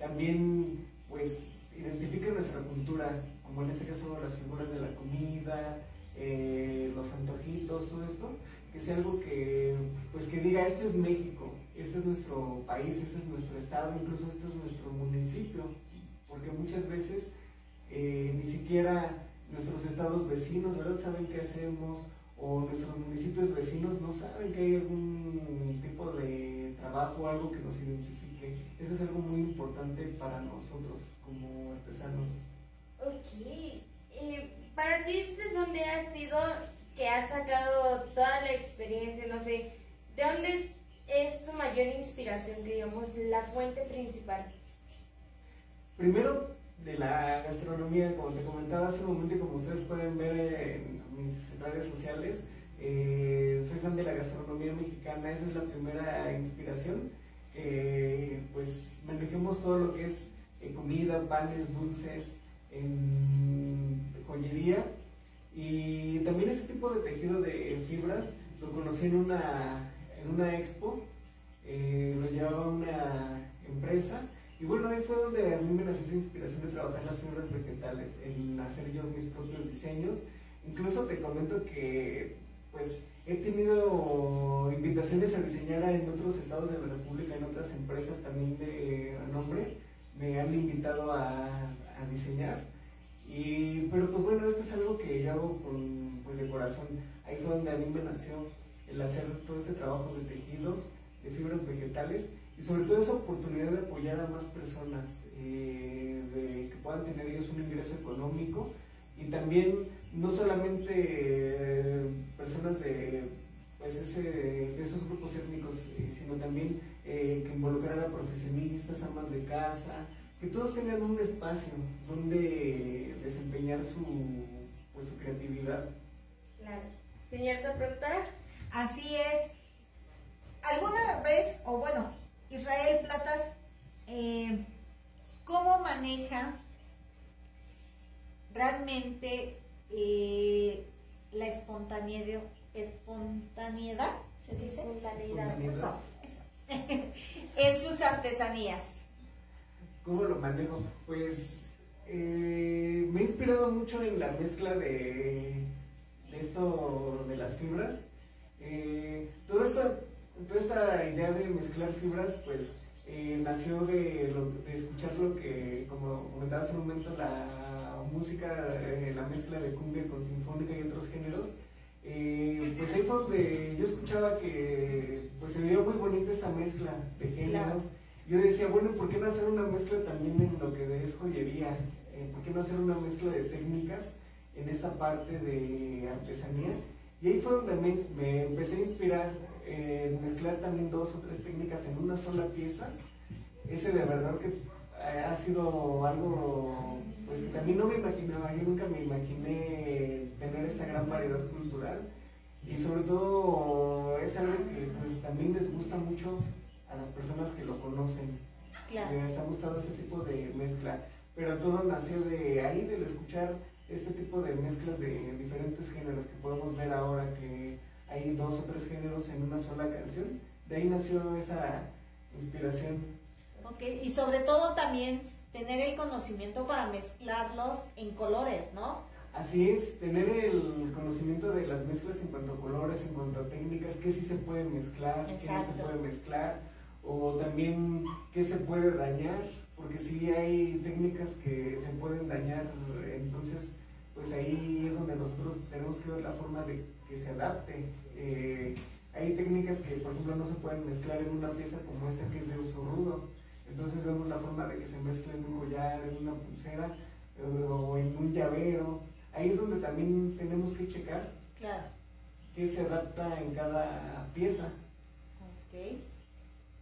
también pues identifique nuestra cultura, como en este caso las figuras de la comida, eh, los antojitos, todo esto, que sea algo que pues que diga esto es México, este es nuestro país, este es nuestro estado, incluso este es nuestro municipio, porque muchas veces eh, ni siquiera nuestros estados vecinos, ¿verdad? Saben qué hacemos o nuestros municipios vecinos no saben que hay algún tipo de trabajo, algo que nos identifique. Eso es algo muy importante para nosotros como artesanos. Ok. Eh, para ti, ¿de dónde has sido que has sacado toda la experiencia? No sé, ¿de dónde es tu mayor inspiración, que digamos, la fuente principal? Primero, de la gastronomía, como te comentaba hace un momento y como ustedes pueden ver en mis redes sociales, eh, soy fan de la gastronomía mexicana, esa es la primera inspiración, pues manejemos todo lo que es eh, comida, panes, dulces, joyería. Y también ese tipo de tejido de fibras lo conocí en una, en una expo, eh, lo llevaba una empresa y bueno, ahí fue donde a mí me nació esa inspiración de trabajar las fibras vegetales, en hacer yo mis propios diseños. Incluso te comento que pues he tenido invitaciones a diseñar en otros estados de la República, en otras empresas también de renombre. Me han invitado a, a diseñar. Y, pero pues bueno, esto es algo que yo hago con, pues de corazón. Ahí fue donde a mí me nació el hacer todo este trabajo de tejidos, de fibras vegetales y sobre todo esa oportunidad de apoyar a más personas, eh, de que puedan tener ellos un ingreso económico y también no solamente eh, personas de, pues ese, de esos grupos étnicos, eh, sino también eh, que involucrar a profesionistas, amas de casa, que todos tengan un espacio donde desempeñar su, pues, su creatividad. Claro. Señorita productora. Así es. ¿Alguna vez, o bueno, Israel Platas, eh, cómo maneja realmente eh, la espontaneidad, espontaneidad, ¿se dice? Espontaneidad. Espontaneidad. Eso, eso. *laughs* en sus artesanías. ¿Cómo lo manejo? Pues eh, me he inspirado mucho en la mezcla de, de esto de las fibras. Eh, toda, esta, toda esta idea de mezclar fibras, pues eh, nació de, lo- de escuchar lo que, como comentaba hace un momento, la música, eh, la mezcla de cumbia con sinfónica y otros géneros. Eh, pues ahí fue donde yo escuchaba que pues se veía muy bonita esta mezcla de géneros. yo decía, bueno, ¿por qué no hacer una mezcla también en lo que es joyería? Eh, ¿Por qué no hacer una mezcla de técnicas en esta parte de artesanía? Y ahí fue donde me, me empecé a inspirar en mezclar también dos o tres técnicas en una sola pieza. Ese de verdad que eh, ha sido algo, pues que también no me imaginaba, yo nunca me imaginé tener esa gran variedad cultural y sobre todo es algo que pues también les gusta mucho a las personas que lo conocen. Claro. Les ha gustado ese tipo de mezcla, pero todo nació de ahí, del escuchar este tipo de mezclas de diferentes géneros que podemos ver ahora que hay dos o tres géneros en una sola canción. De ahí nació esa inspiración. Ok, y sobre todo también tener el conocimiento para mezclarlos en colores, ¿no? Así es, tener el conocimiento de las mezclas en cuanto a colores, en cuanto a técnicas, qué sí se puede mezclar, qué no se Exacto. puede mezclar, o también qué se puede dañar, porque sí hay técnicas que se pueden dañar, entonces pues ahí es donde nosotros tenemos que ver la forma de que se adapte. Eh, hay técnicas que por ejemplo no se pueden mezclar en una pieza como esta que es de uso rudo, entonces vemos la forma de que se mezcle en un collar, en una pulsera eh, o en un llavero. Ahí es donde también tenemos que checar Claro. qué se adapta en cada pieza. Ok.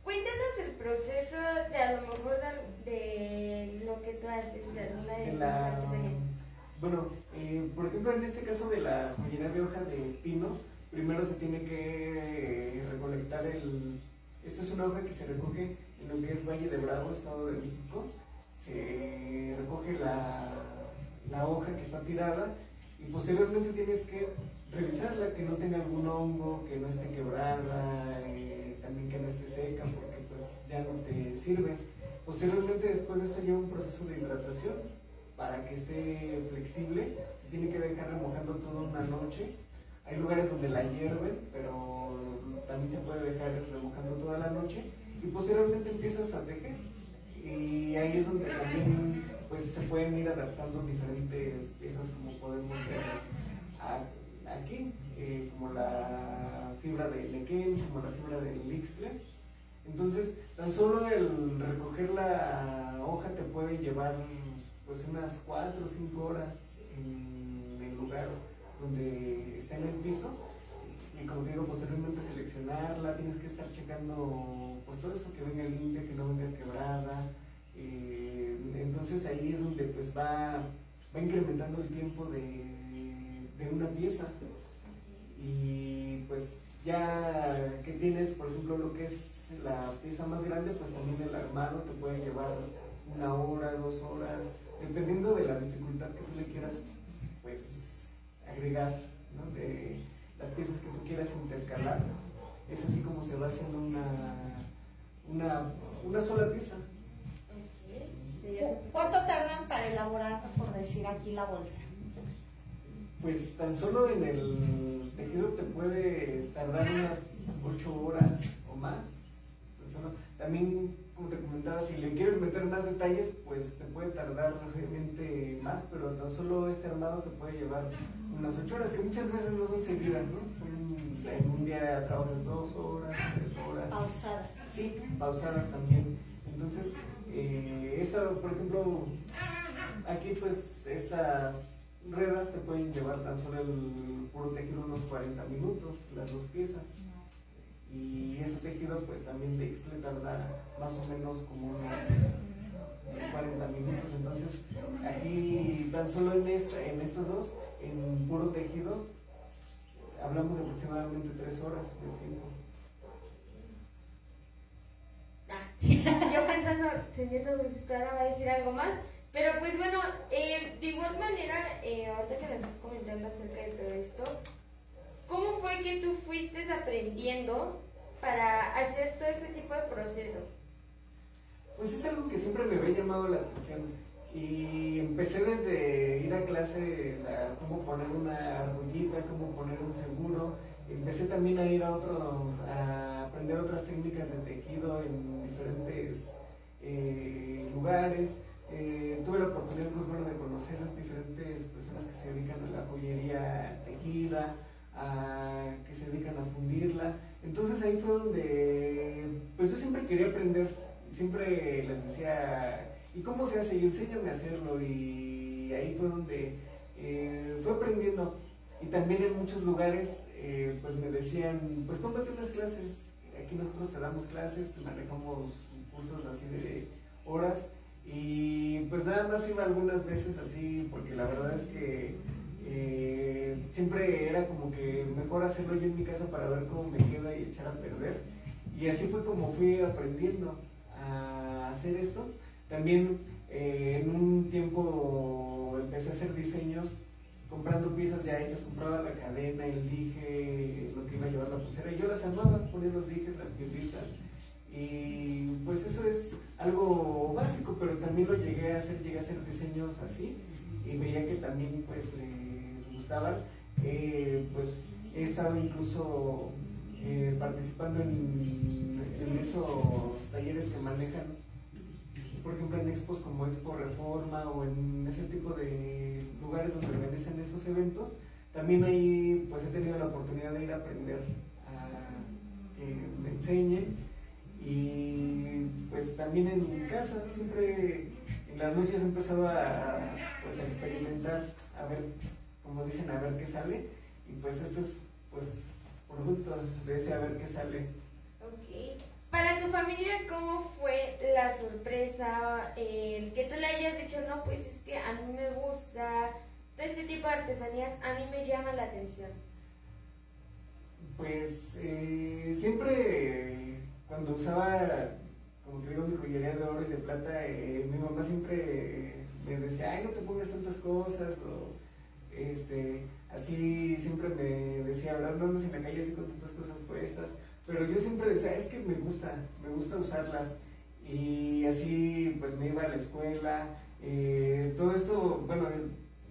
Cuéntanos el proceso de a lo mejor de, de lo que tú haces, de alguna de De la. Bueno, eh, por ejemplo, en este caso de la joyería de hoja de pino, primero se tiene que eh, recolectar el... Esta es una hoja que se recoge en lo que es Valle de Bravo, Estado de México. Se recoge la, la hoja que está tirada y posteriormente tienes que revisarla, que no tenga algún hongo, que no esté quebrada, eh, también que no esté seca, porque pues ya no te sirve. Posteriormente, después de esto lleva un proceso de hidratación para que esté flexible. Se tiene que dejar remojando toda una noche. Hay lugares donde la hierven, pero también se puede dejar remojando toda la noche. Y posteriormente empiezas a tejer. Y ahí es donde también pues, se pueden ir adaptando diferentes piezas como podemos ver aquí, eh, como la fibra de lequén, como la fibra del ixtle. Entonces, tan solo el recoger la hoja te puede llevar pues unas 4 o 5 horas en el lugar donde está en el piso. Y como te digo, posteriormente seleccionarla, tienes que estar checando pues todo eso que venga limpia, que no venga quebrada. eh, entonces ahí es donde pues va, va incrementando el tiempo de, de una pieza. Y pues ya que tienes, por ejemplo, lo que es la pieza más grande, pues también el armado te puede llevar una hora, dos horas, dependiendo de la dificultad que tú le quieras, pues, agregar, ¿no? De las piezas que tú quieras intercalar. Es así como se va haciendo una, una, una sola pieza. Sería- ¿Cu- ¿Cuánto tardan para elaborar, por decir aquí, la bolsa? Pues tan solo en el tejido te puede tardar unas 8 horas o más. También, como te comentaba, si le quieres meter más detalles, pues te puede tardar obviamente más, pero tan solo este armado te puede llevar unas 8 horas, que muchas veces no son seguidas, ¿no? Son, en un día trabajas 2 horas, 3 horas. Pausadas. Sí, pausadas también. Entonces, eh, esta, por ejemplo, aquí pues esas ruedas te pueden llevar tan solo el puro tejido unos 40 minutos, las dos piezas. Y ese tejido pues también de Ixtle tarda más o menos como unos 40 minutos. Entonces, aquí tan solo en, esta, en estos dos, en puro tejido, hablamos de aproximadamente 3 horas de tiempo. Ah, yo pensando, señor ahora va a decir algo más, pero pues bueno, eh, de igual manera, eh, ahorita que nos estás comentando acerca de todo esto, ¿cómo fue que tú fuiste aprendiendo para hacer todo este tipo de proceso? Pues es algo que siempre me había llamado la atención. Y empecé desde ir a clases a cómo poner una argollita, cómo poner un seguro. Empecé también a ir a otros, a aprender otras técnicas de tejido en diferentes eh, lugares. Eh, tuve la oportunidad pues, bueno, de conocer a diferentes personas que se dedican a la joyería tejida, a, que se dedican a fundirla. Entonces ahí fue donde, pues yo siempre quería aprender siempre les decía, ¿y cómo se hace? Y enséñame a hacerlo. Y ahí fue donde eh, fue aprendiendo. Y también en muchos lugares, eh, pues me decían, pues tómate unas clases. Aquí nosotros te damos clases, te manejamos cursos así de horas. Y pues nada más iba algunas veces así, porque la verdad es que eh, siempre era como que mejor hacerlo yo en mi casa para ver cómo me queda y echar a perder. Y así fue como fui aprendiendo a hacer esto. También eh, en un tiempo empecé a hacer diseños comprando piezas ya hechas, compraba la cadena, el dije, lo que iba a llevar la pulsera, y yo las armaba, ponía los dijes, las piedritas, y pues eso es algo básico, pero también lo llegué a hacer, llegué a hacer diseños así, y veía que también pues les gustaban, eh, pues he estado incluso eh, participando en, esos talleres que manejan por ejemplo, en expos como Expo Reforma o en ese tipo de lugares donde organizan esos eventos, también ahí pues he tenido la oportunidad de ir a aprender a que me enseñen y pues también en mi casa siempre en las noches he empezado a, pues, a experimentar, a ver, como dicen, a ver qué sale y pues esto es pues producto de ese a ver qué sale. Ok. Para tu familia, ¿cómo fue la sorpresa? El que tú le hayas dicho, no, pues es que a mí me gusta, todo este tipo de artesanías a mí me llama la atención. Pues eh, siempre cuando usaba, como te digo, mi joyería de oro y de plata, eh, mi mamá siempre me decía, ay, no te pongas tantas cosas, o este, así siempre me decía. No andas en la calle así con tantas cosas puestas. Pero yo siempre decía, es que me gusta, me gusta usarlas. Y así pues me iba a la escuela. eh, todo esto, bueno,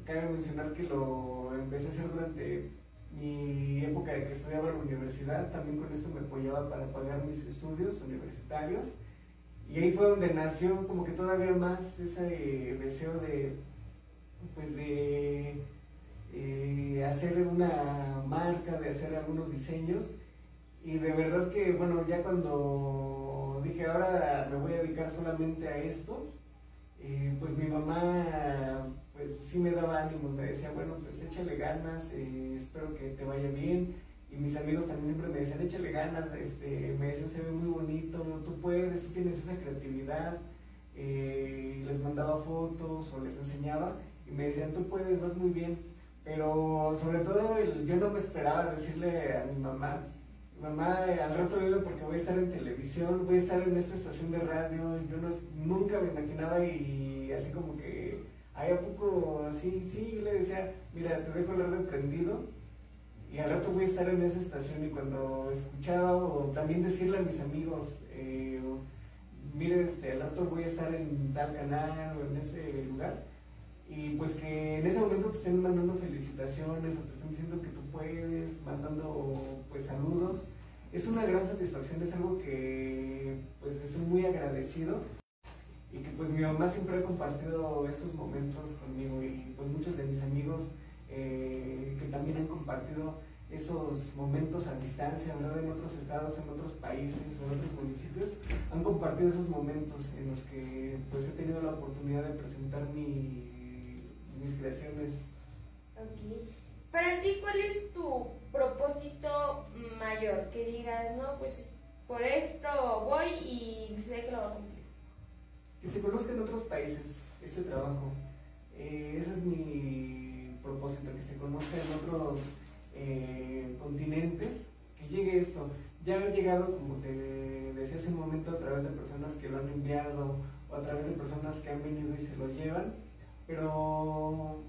cabe mencionar que lo empecé a hacer durante mi época de que estudiaba en la universidad. También con esto me apoyaba para pagar mis estudios universitarios. Y ahí fue donde nació como que todavía más ese deseo de, pues de eh, hacer una marca, de hacer algunos diseños. Y de verdad que, bueno, ya cuando dije, ahora me voy a dedicar solamente a esto, eh, pues mi mamá, pues sí me daba ánimos, me decía, bueno, pues échale ganas, eh, espero que te vaya bien. Y mis amigos también siempre me decían, échale ganas, este, me decían, se ve muy bonito, tú puedes, tú tienes esa creatividad. Eh, les mandaba fotos o les enseñaba y me decían, tú puedes, vas muy bien. Pero sobre todo el- yo no me esperaba decirle a mi mamá, mamá, eh, al rato vive porque voy a estar en televisión, voy a estar en esta estación de radio, yo no, nunca me imaginaba y así como que, ¿hay a poco así? Sí, yo le decía, mira, te dejo el radio prendido y al rato voy a estar en esa estación y cuando escuchaba o también decirle a mis amigos, eh, mire, este, al rato voy a estar en tal canal o en este lugar y pues que en ese momento te estén mandando felicitaciones o te estén diciendo que tú puedes, mandando pues saludos, es una gran satisfacción, es algo que pues estoy muy agradecido y que pues mi mamá siempre ha compartido esos momentos conmigo y pues muchos de mis amigos eh, que también han compartido esos momentos a distancia, ¿verdad? En otros estados, en otros países, en otros municipios, han compartido esos momentos en los que pues he tenido la oportunidad de presentar mi, mis creaciones. Ok. Para ti, ¿cuál es tu propósito mayor? Que digas, no, pues por esto voy y sé que lo voy a cumplir. Que se conozca en otros países este trabajo. Eh, ese es mi propósito, que se conozca en otros eh, continentes, que llegue esto. Ya ha llegado, como te decía hace un momento, a través de personas que lo han enviado o a través de personas que han venido y se lo llevan, pero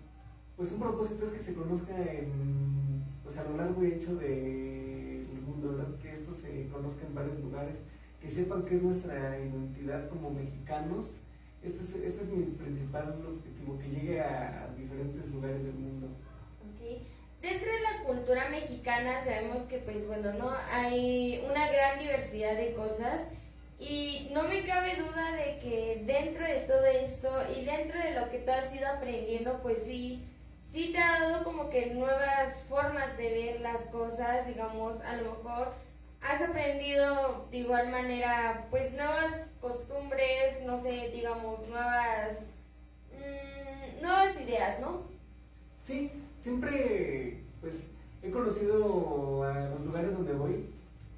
pues un propósito es que se conozca en, pues a lo largo y ancho del mundo, ¿verdad? que esto se conozca en varios lugares, que sepan qué es nuestra identidad como mexicanos. Este es, este es mi principal objetivo, que llegue a diferentes lugares del mundo. Ok. Dentro de la cultura mexicana sabemos que, pues bueno, no hay una gran diversidad de cosas y no me cabe duda de que dentro de todo esto y dentro de lo que tú has ido aprendiendo, pues sí, sí te ha dado como que nuevas formas de ver las cosas, digamos, a lo mejor has aprendido de igual manera, pues nuevas costumbres, no sé, digamos, nuevas, mm, nuevas ideas, ¿no? Sí, siempre pues he conocido a los lugares donde voy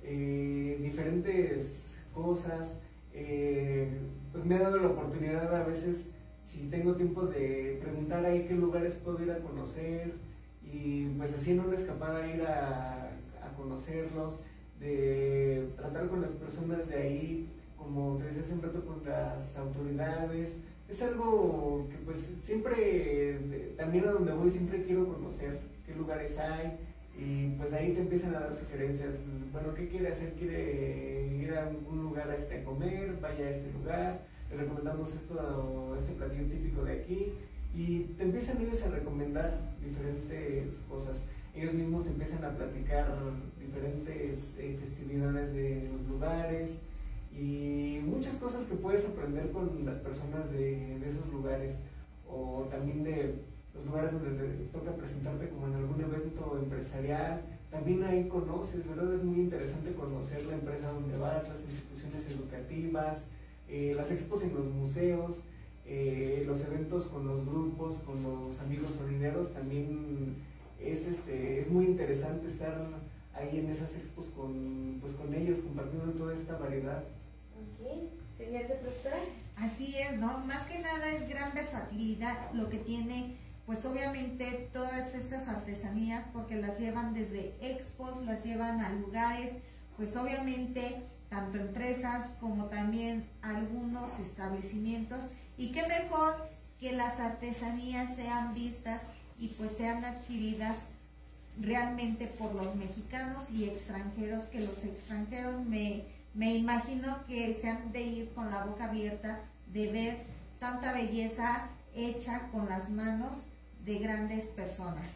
eh, diferentes cosas, eh, pues me ha dado la oportunidad a veces, si tengo tiempo, de preguntar ahí qué lugares puedo ir a conocer y pues en una escapada ir a, a conocerlos, de tratar con las personas de ahí, como te decía hace un rato, con las autoridades. Es algo que pues siempre, también a donde voy, siempre quiero conocer qué lugares hay y pues ahí te empiezan a dar sugerencias. Bueno, ¿qué quiere hacer? ¿Quiere ir a algún lugar a, este, comer? Vaya a este lugar. Le recomendamos esto, este platillo típico de aquí. Y te empiezan ellos a recomendar diferentes cosas. Ellos mismos empiezan a platicar diferentes eh, festividades de los lugares y muchas cosas que puedes aprender con las personas de, de esos lugares o también de los lugares donde te toca presentarte como en algún evento empresarial. También ahí conoces, ¿verdad? Es muy interesante conocer la empresa donde vas, las instituciones educativas, eh, las expos en los museos, eh, los eventos con los grupos, con los amigos sonideros. También es, este, es muy interesante estar ahí en esas expos con, pues, con ellos, compartiendo toda esta variedad. Ok, señor productora. Así es, ¿no? Más que nada es gran versatilidad lo que tiene, pues obviamente todas estas artesanías, porque las llevan desde expos, las llevan a lugares, pues obviamente tanto empresas como también algunos establecimientos. Y qué mejor que las artesanías sean vistas y pues sean adquiridas realmente por los mexicanos y extranjeros, que los extranjeros me, me imagino que se han de ir con la boca abierta de ver tanta belleza hecha con las manos de grandes personas.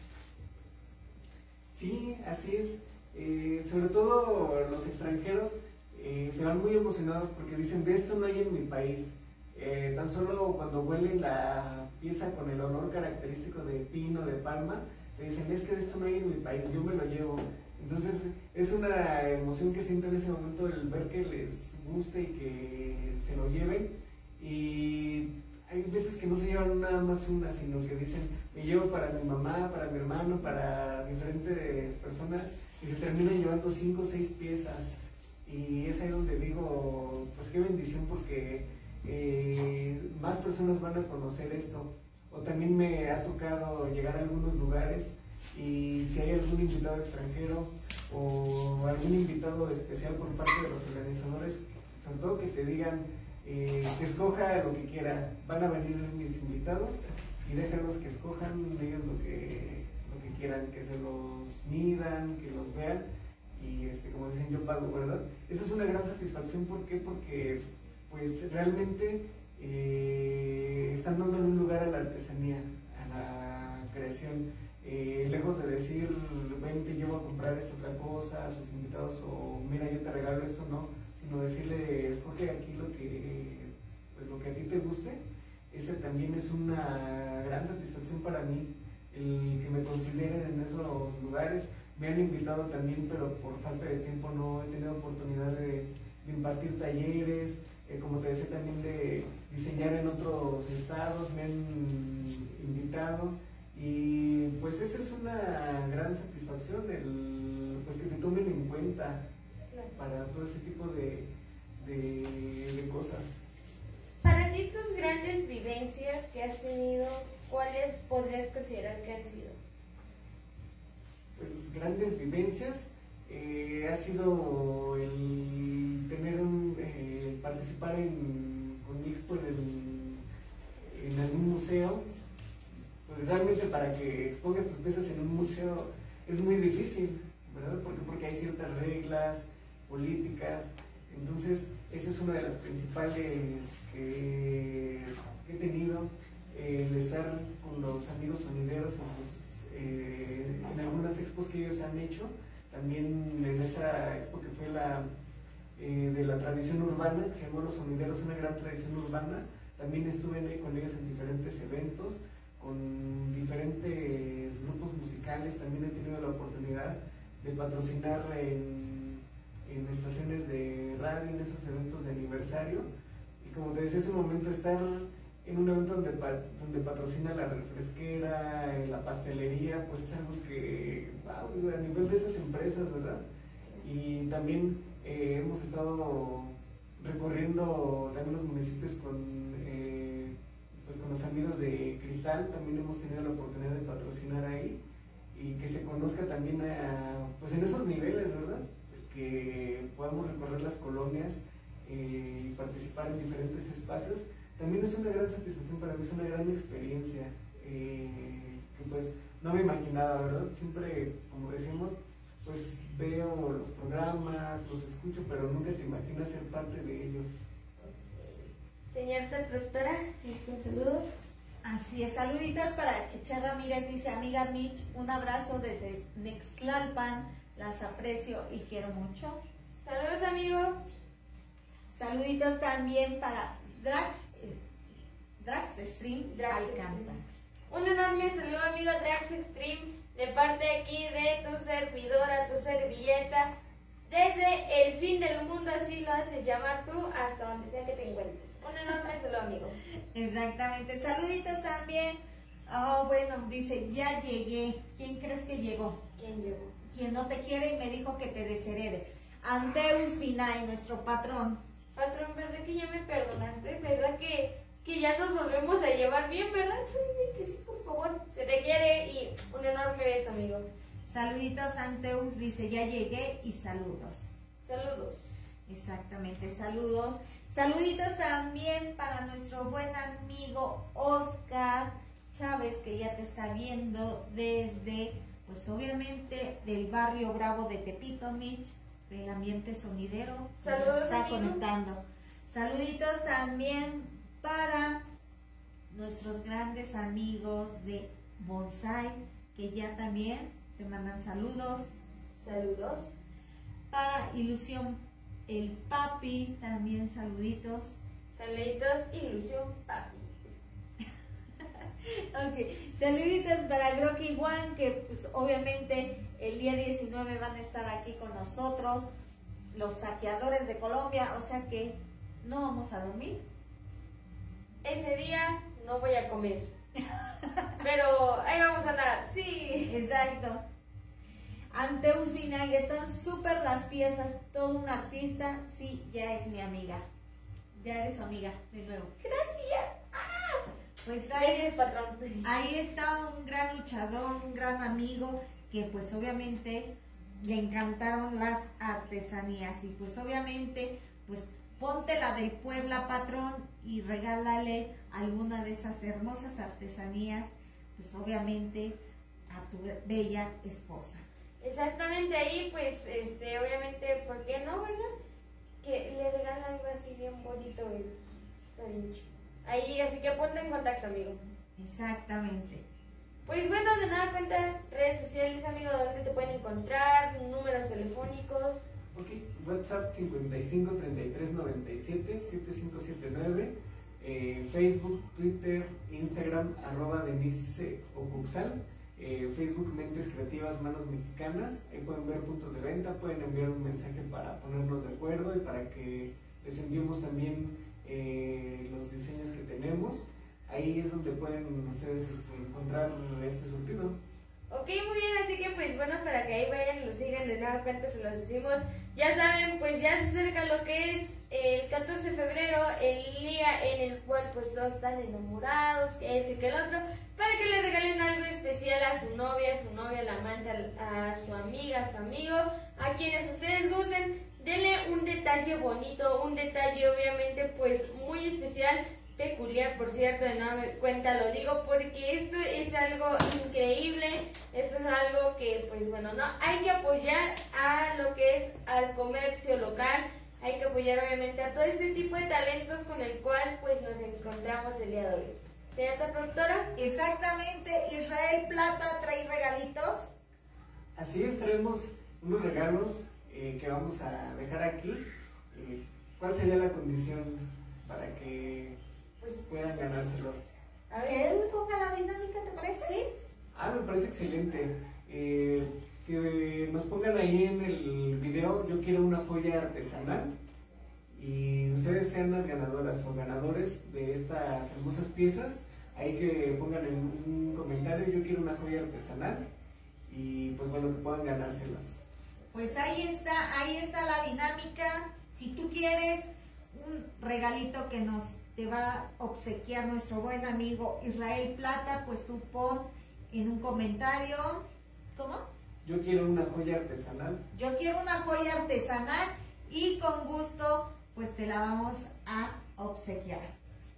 Sí, así es. Eh, sobre todo los extranjeros eh, se van muy emocionados porque dicen, de esto no hay en mi país. Eh, tan solo cuando huelen la pieza con el olor característico de pino, de palma, dicen, es que de esto no hay en mi país, yo me lo llevo. Entonces es una emoción que siento en ese momento el ver que les guste y que se lo lleven. Y hay veces que no se llevan nada más una, sino que dicen, me llevo para mi mamá, para mi hermano, para diferentes personas, y se terminan llevando cinco o seis piezas. Y es ahí donde digo, pues qué bendición porque eh, más personas van a conocer esto. O también me ha tocado llegar a algunos lugares y si hay algún invitado extranjero o algún invitado especial por parte de los organizadores, sobre todo que te digan eh, escoja lo que quiera. Van a venir mis invitados y déjalos que escojan ellos lo que, lo que quieran, que se los midan, que los vean y este, como dicen yo pago, ¿verdad? Esa es una gran satisfacción, ¿por qué? Porque pues realmente eh, están dando un lugar a la artesanía, a la creación. Eh, lejos de decir, ven, te llevo a comprar esta otra cosa a sus invitados o mira, yo te regalo esto, no, sino decirle, escoge aquí lo que, pues, lo que a ti te guste. Esa también es una gran satisfacción para mí, el que me consideren en esos lugares. Me han invitado también, pero por falta de tiempo no he tenido oportunidad de, de impartir talleres, eh, como te decía también de diseñar en otros estados, me han invitado y pues esa es una gran satisfacción, el, pues que te tomen en cuenta para todo ese tipo de, de, de cosas. Para ti, tus grandes vivencias que has tenido, ¿cuáles podrías considerar que han sido? Pues grandes vivencias eh, ha sido el tener un, eh, participar en, con Mixpo en, el- en algún museo. Pues realmente para que expongas tus piezas en un museo es muy difícil, ¿verdad? Porque, porque hay ciertas reglas políticas. Entonces, esa es una de las principales que he tenido, el estar con los amigos sonideros en, sus, eh, en algunas expos que ellos han hecho, también en esa expo que fue la eh, de la tradición urbana, que se llamó Los Sonideros, una gran tradición urbana, también estuve con ellos en diferentes eventos, con diferentes grupos musicales, también he tenido la oportunidad de patrocinar en, en estaciones de radio, en esos eventos de aniversario. Y como te decía, es un momento estar en un evento donde, donde patrocina la refresquera, eh, la pastelería, pues es algo que, wow, a nivel de esas empresas, ¿verdad? Y también eh, hemos estado recorriendo también los municipios con, eh, pues con los amigos de Cristal, también hemos tenido la oportunidad de patrocinar ahí y que se conozca también a, pues en esos niveles, ¿verdad? Que podamos recorrer las colonias eh, y participar en diferentes espacios. También es una gran satisfacción para mí, es una gran experiencia eh, que pues no me imaginaba, ¿verdad? Siempre, como decimos, pues veo los programas, los escucho, pero nunca te imaginas ser parte de ellos. Señorita productora, un saludo. Así es, saluditos para Cheche Ramírez, dice amiga Mitch, un abrazo desde Nextlalpan, las aprecio y quiero mucho. Saludos, amigo. Saluditos también para Drax, Drax Stream Drax Alcanta. Un enorme saludo, amigo Drax Extreme, de parte aquí de tu servidora, tu servilleta. Desde el fin del mundo, así lo haces llamar tú, hasta donde sea que te encuentres. Un enorme saludo, amigo. Exactamente, saluditos también. Oh, bueno, dice, ya llegué. ¿Quién crees que llegó? ¿Quién llegó? Quien no te quiere y me dijo que te desherede. Anteus Vinay, nuestro patrón. Patrón, ¿verdad que ya me perdonaste? ¿Verdad que, que ya nos volvemos a llevar bien, verdad? Sí, que sí, por favor. Se te quiere y un enorme beso, amigo. Saluditos, Anteus dice, ya llegué y saludos. Saludos. Exactamente, saludos. Saluditos también para nuestro buen amigo Oscar Chávez, que ya te está viendo desde, pues obviamente, del barrio Bravo de Tepito, Mitch, del ambiente sonidero. que nos Saludos, está amigo. conectando. Saluditos también para nuestros grandes amigos de Bonsai, que ya también te mandan saludos Saludos. para Ilusión el Papi, también saluditos. Saluditos, ilusión, papi. *laughs* Ok, saluditos para Grocky One, que pues obviamente el día 19 van a estar aquí con nosotros, los saqueadores de Colombia, o sea que no vamos a dormir. Ese día no voy a comer. *laughs* Pero ahí vamos a andar. Sí. Exacto. Anteus Vinay, están súper las piezas, todo un artista, sí, ya es mi amiga. Ya eres su amiga, de nuevo. Gracias. Pues ahí Gracias, es, patrón. Ahí está un gran luchador, un gran amigo que pues obviamente le encantaron las artesanías y pues obviamente pues ponte la del Puebla patrón y regálale alguna de esas hermosas artesanías pues obviamente a tu bella esposa. Exactamente ahí, pues, este, obviamente, ¿por qué no, verdad? Que le regala algo así bien bonito bien chido. Ahí, así que ponte en contacto, amigo. Exactamente. Pues bueno, de nada cuenta, redes sociales, amigo, donde te pueden encontrar, números telefónicos. Ok, WhatsApp 55 33 97 7579, eh, Facebook, Twitter, Instagram, arroba Denise Ocuxal, eh, Facebook Mentes Creativas Manos Mexicanas, ahí pueden ver puntos de venta, pueden enviar un mensaje para ponernos de acuerdo y para que les enviemos también eh, los diseños que tenemos. Ahí es donde pueden ustedes este, encontrar este surtido. Ok, muy bien, así que pues bueno, para que ahí vayan y lo sigan de nueva cuenta, se los decimos. Ya saben, pues ya se acerca lo que es el 14 de febrero, el día en el cual pues todos están enamorados, que este, que el otro, para que le regalen algo especial a su novia, a su novia, a la amante, a, a su amiga, a su amigo, a quienes ustedes gusten. Denle un detalle bonito, un detalle obviamente pues muy especial peculiar, por cierto, de nueva cuenta lo digo porque esto es algo increíble, esto es algo que, pues bueno, no, hay que apoyar a lo que es al comercio local, hay que apoyar obviamente a todo este tipo de talentos con el cual pues nos encontramos el día de hoy. Señorita productora, Exactamente, Israel Plata trae regalitos. Así es, traemos unos regalos eh, que vamos a dejar aquí. Eh, ¿Cuál sería la condición para que pues, puedan ganárselos? a Que ver, él ponga la dinámica, ¿te parece? ¿sí? Ah, me parece excelente. Eh, que nos pongan ahí en el video yo quiero una joya artesanal y ustedes sean las ganadoras o ganadores de estas hermosas piezas. Hay que pongan en un comentario, yo quiero una joya artesanal y pues bueno, que puedan ganárselas. Pues ahí está, ahí está la dinámica. Si tú quieres un regalito que nos te va a obsequiar nuestro buen amigo Israel Plata, pues tú pon en un comentario, ¿cómo? Yo quiero una joya artesanal. Yo quiero una joya artesanal y con gusto pues te la vamos a obsequiar.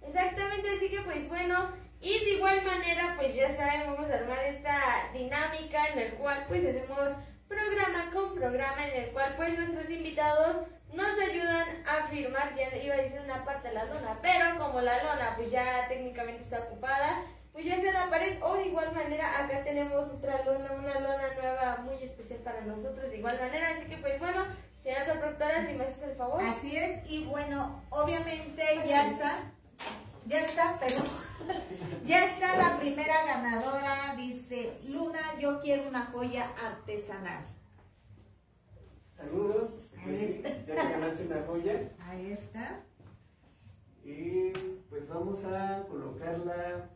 Exactamente, así que pues bueno, y de igual manera pues ya saben, vamos a armar esta dinámica en el cual pues hacemos programa con programa en el cual pues nuestros invitados nos ayudan a firmar, ya iba a decir una parte de la lona, pero como la lona pues ya técnicamente está ocupada, pues ya sea la pared o de igual manera acá tenemos otra lona, una lona nueva muy especial para nosotros de igual manera, así que pues bueno, señora productora, si me haces el favor. Así es, y bueno, obviamente ya está, ya está, pero *laughs* ya está la primera ganadora, dice Luna, yo quiero una joya artesanal. Saludos, Ahí ya te ganaste una joya. *laughs* Ahí está. Y pues vamos a colocarla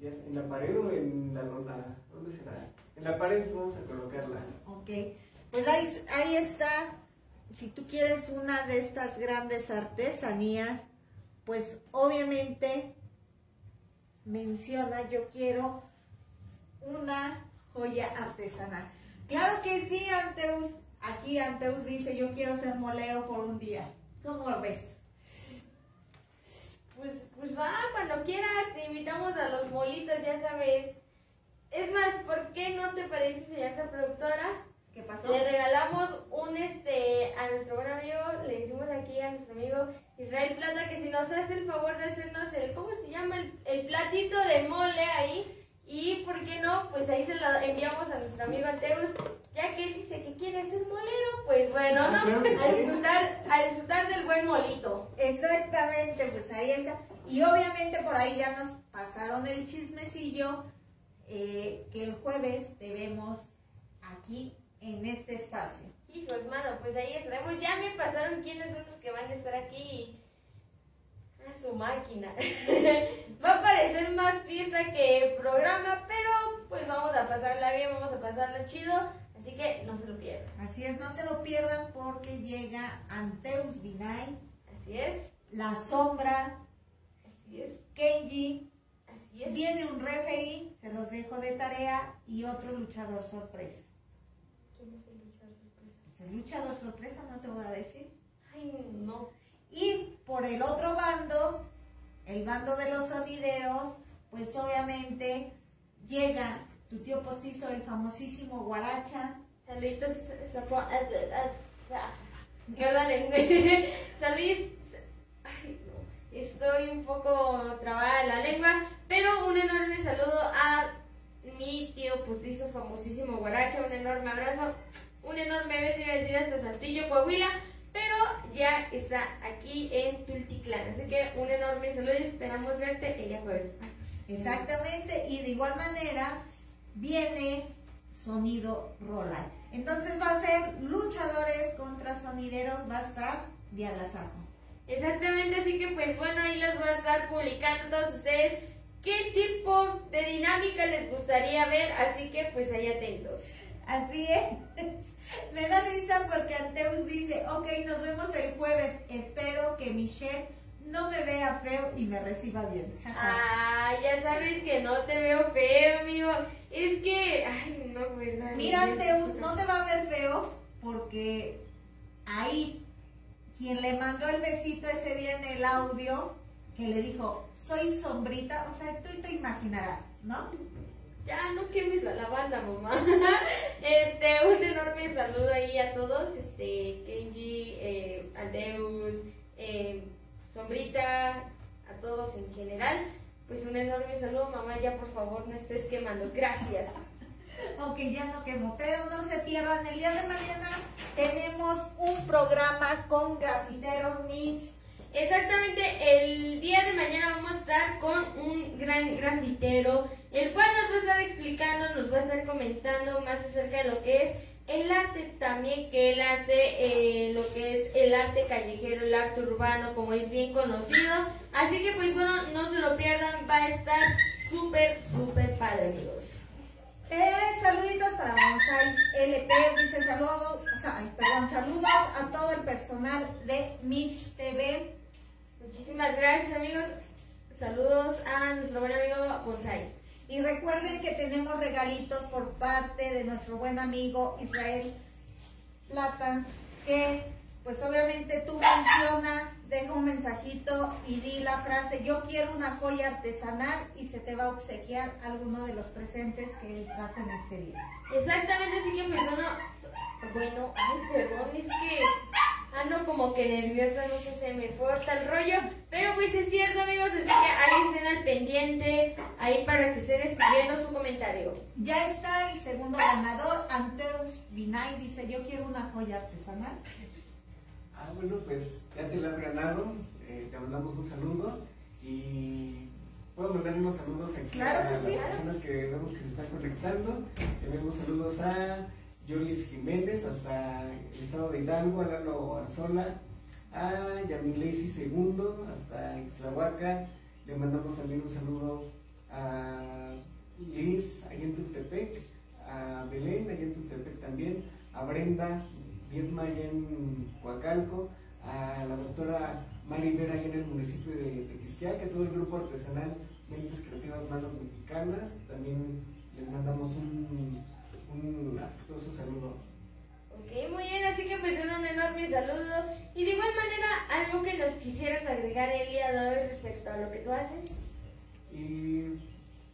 en la pared o en la. ¿Dónde será? En la pared vamos a colocarla. Ok, pues ahí, ahí está. Si tú quieres una de estas grandes artesanías, pues obviamente menciona yo quiero una joya artesanal. Claro que sí, Anteus. Aquí Anteus dice yo quiero ser molero por un día. ¿Cómo lo ves? Pues, pues va, cuando quieras, te invitamos a los molitos, ya sabes. Es más, ¿por qué no te parece, señora productora? ¿Qué pasó? Le regalamos un este a nuestro buen amigo, le decimos aquí a nuestro amigo Israel Plata que si nos hace el favor de hacernos el, ¿cómo se llama? El, el platito de mole ahí. Y por qué no, pues ahí se lo enviamos a nuestro amigo Anteus, ya que él dice que quiere ser molero, pues bueno, ¿no? Claro que A disfrutar, a disfrutar del buen molito. Exactamente, pues ahí está. Y obviamente por ahí ya nos pasaron el chismecillo eh, que el jueves te vemos aquí en este espacio. Hijos, mano, pues ahí estaremos. Ya me pasaron quiénes son los que van a estar aquí. A su máquina. *laughs* Va a parecer más fiesta que programa, pero pues vamos a pasarla bien, vamos a pasarla chido. Así que no se lo pierdan. Así es, no se lo pierdan porque llega Anteus Vinay, Así es, La Sombra, así es, Kenji, así es. viene un referee, se los dejo de tarea, y otro luchador sorpresa. ¿Quién es el luchador sorpresa? Pues el luchador sorpresa no te voy a decir. Ay, no. Y por el otro bando, el bando de los sonideros, pues obviamente llega tu tío postizo, el famosísimo Guaracha. Saluditos, Perdonen. *laughs* Saludos. Ay, no. Estoy un poco trabada en la lengua, pero un enorme saludo a mi tío postizo famosísimo Guaracha, un enorme abrazo, un enorme beso, iba a decir hasta Saltillo, Coahuila, pero ya está aquí en Tultitlán, así que un enorme saludo y esperamos verte el día jueves. Exactamente, y de igual manera viene sonido Roland. Entonces va a ser luchadores contra sonideros, va a estar de agasajo. Exactamente, así que pues bueno, ahí les voy a estar publicando todos ustedes qué tipo de dinámica les gustaría ver, así que pues ahí atentos. Así es. *laughs* Me da risa porque Anteus dice, ok, nos vemos el jueves. Espero que Michelle no me vea feo y me reciba bien. Ah, ya sabes que no te veo feo, amigo. Es que, ay, no, verdad. Mira, Anteus, no te va a ver feo porque ahí quien le mandó el besito ese día en el audio, que le dijo, soy sombrita, o sea, tú te imaginarás, ¿no? Ya no quemes la banda, mamá. *laughs* Este, un enorme saludo ahí a todos. Este, Kenji, eh, eh, Sombrita, a todos en general. Pues un enorme saludo, mamá. Ya por favor no estés quemando. Gracias. Aunque ya no quemo, pero no se pierdan. El día de mañana tenemos un programa con grafiteros Mitch. Exactamente, el día de mañana vamos a estar con un gran grafitero, el cual nos va a estar explicando, nos va a estar comentando más acerca de lo que es el arte también que él hace, eh, lo que es el arte callejero, el arte urbano, como es bien conocido. Así que pues bueno, no se lo pierdan, va a estar súper, súper padre, amigos. Eh, saluditos para Bonsai LP, dice saludos, o perdón, saludos a todo el personal de Mitch TV. Muchísimas gracias, amigos. Saludos a nuestro buen amigo Bonsai. Y recuerden que tenemos regalitos por parte de nuestro buen amigo Israel Plata, que pues obviamente tú menciona, deja un mensajito y di la frase, yo quiero una joya artesanal y se te va a obsequiar alguno de los presentes que él trata en este día. Exactamente, así que bueno, bueno, ay, perdón, es que ando como que nerviosa, no sé, se me corta el rollo, pero pues es cierto amigos, así que ahí estén al pendiente, ahí para que estén escribiendo su comentario. Ya está el segundo ganador, Anteus Vinay, dice, yo quiero una joya artesanal. Ah, bueno, pues ya te la has ganado. eh, te mandamos un saludo y puedo mandar unos saludos aquí Claro a que las sí. personas que vemos que se están conectando. Tenemos saludos a Yolis Jiménez hasta el estado de Hidalgo, a Lalo Arzola, a Yamilesi Segundo hasta Ixtlahuaca. Le mandamos también un saludo a Liz allá en Tultepec, a Belén allá en Tultepec también, a Brenda Viedma allá en Coacalco, a la doctora Mari Vera allá en el municipio de Tequisquiaca, a todo el grupo artesanal Mentes Creativas Manos Mexicanas, también les mandamos un, un afectuoso saludo. Ok, muy bien, así que pues un enorme saludo. Y de igual manera, algo que nos quisieras agregar el día de hoy respecto a lo que tú haces. Y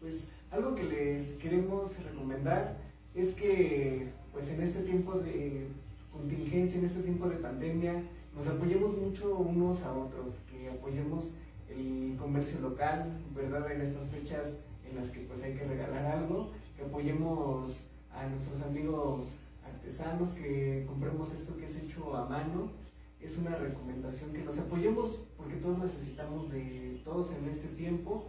pues algo que les queremos recomendar es que pues en este tiempo de contingencia, en este tiempo de pandemia, nos apoyemos mucho unos a otros, que apoyemos el comercio local, ¿verdad? En estas fechas en las que pues hay que regalar algo, que apoyemos a nuestros amigos artesanos, que compremos esto que es hecho a mano. Es una recomendación que nos apoyemos porque todos necesitamos de todos en este tiempo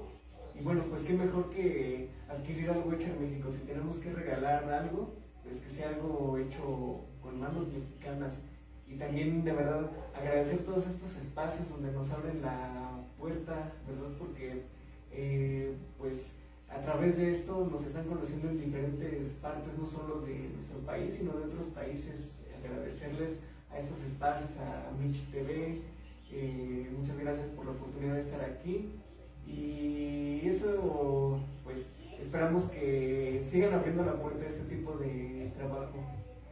y bueno, pues qué mejor que adquirir algo hecho en México. Si tenemos que regalar algo, pues que sea algo hecho con manos mexicanas. Y también de verdad agradecer todos estos espacios donde nos abren la puerta, ¿verdad? Porque eh, pues a través de esto nos están conociendo en diferentes partes, no solo de nuestro país, sino de otros países. Agradecerles a estos espacios, a Mitch TV. eh, muchas gracias por la oportunidad de estar aquí. Y eso, pues, esperamos que sigan abriendo la puerta a este tipo de trabajo.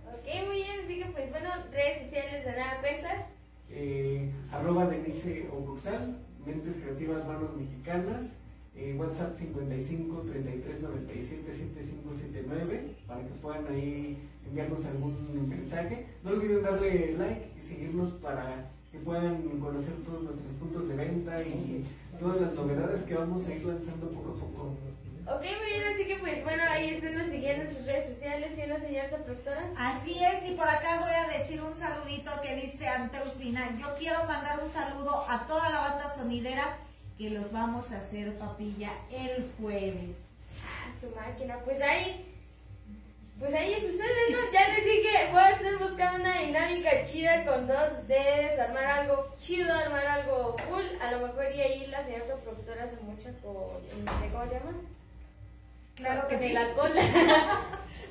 Ok, muy bien, así que pues bueno, redes sociales de nada cuenta. Eh, arroba Denise Obuxal, Mentes Creativas Manos Mexicanas, eh, WhatsApp 55 33 97 7579, para que puedan ahí enviarnos algún mensaje. No olviden darle like y seguirnos para que puedan conocer todos nuestros puntos de venta y todas las novedades que vamos a ir lanzando poco a poco. Ok, muy bien, así que pues bueno, ahí estén siguiendo en sus redes sociales, siendo señorita productora. Así es, y por acá voy a decir un saludito que dice Anteus Vinay. Yo quiero mandar un saludo a toda la banda sonidera que los vamos a hacer papilla el jueves. Ah, su máquina, pues ahí, pues ahí es ustedes, ¿no? Ya les dije, voy a estar buscando una dinámica chida con todos ustedes, armar algo chido, armar algo cool. A lo mejor y ahí la señorita productora se mucha con, no sé cómo se llama. Claro que *laughs* de sí. la cola.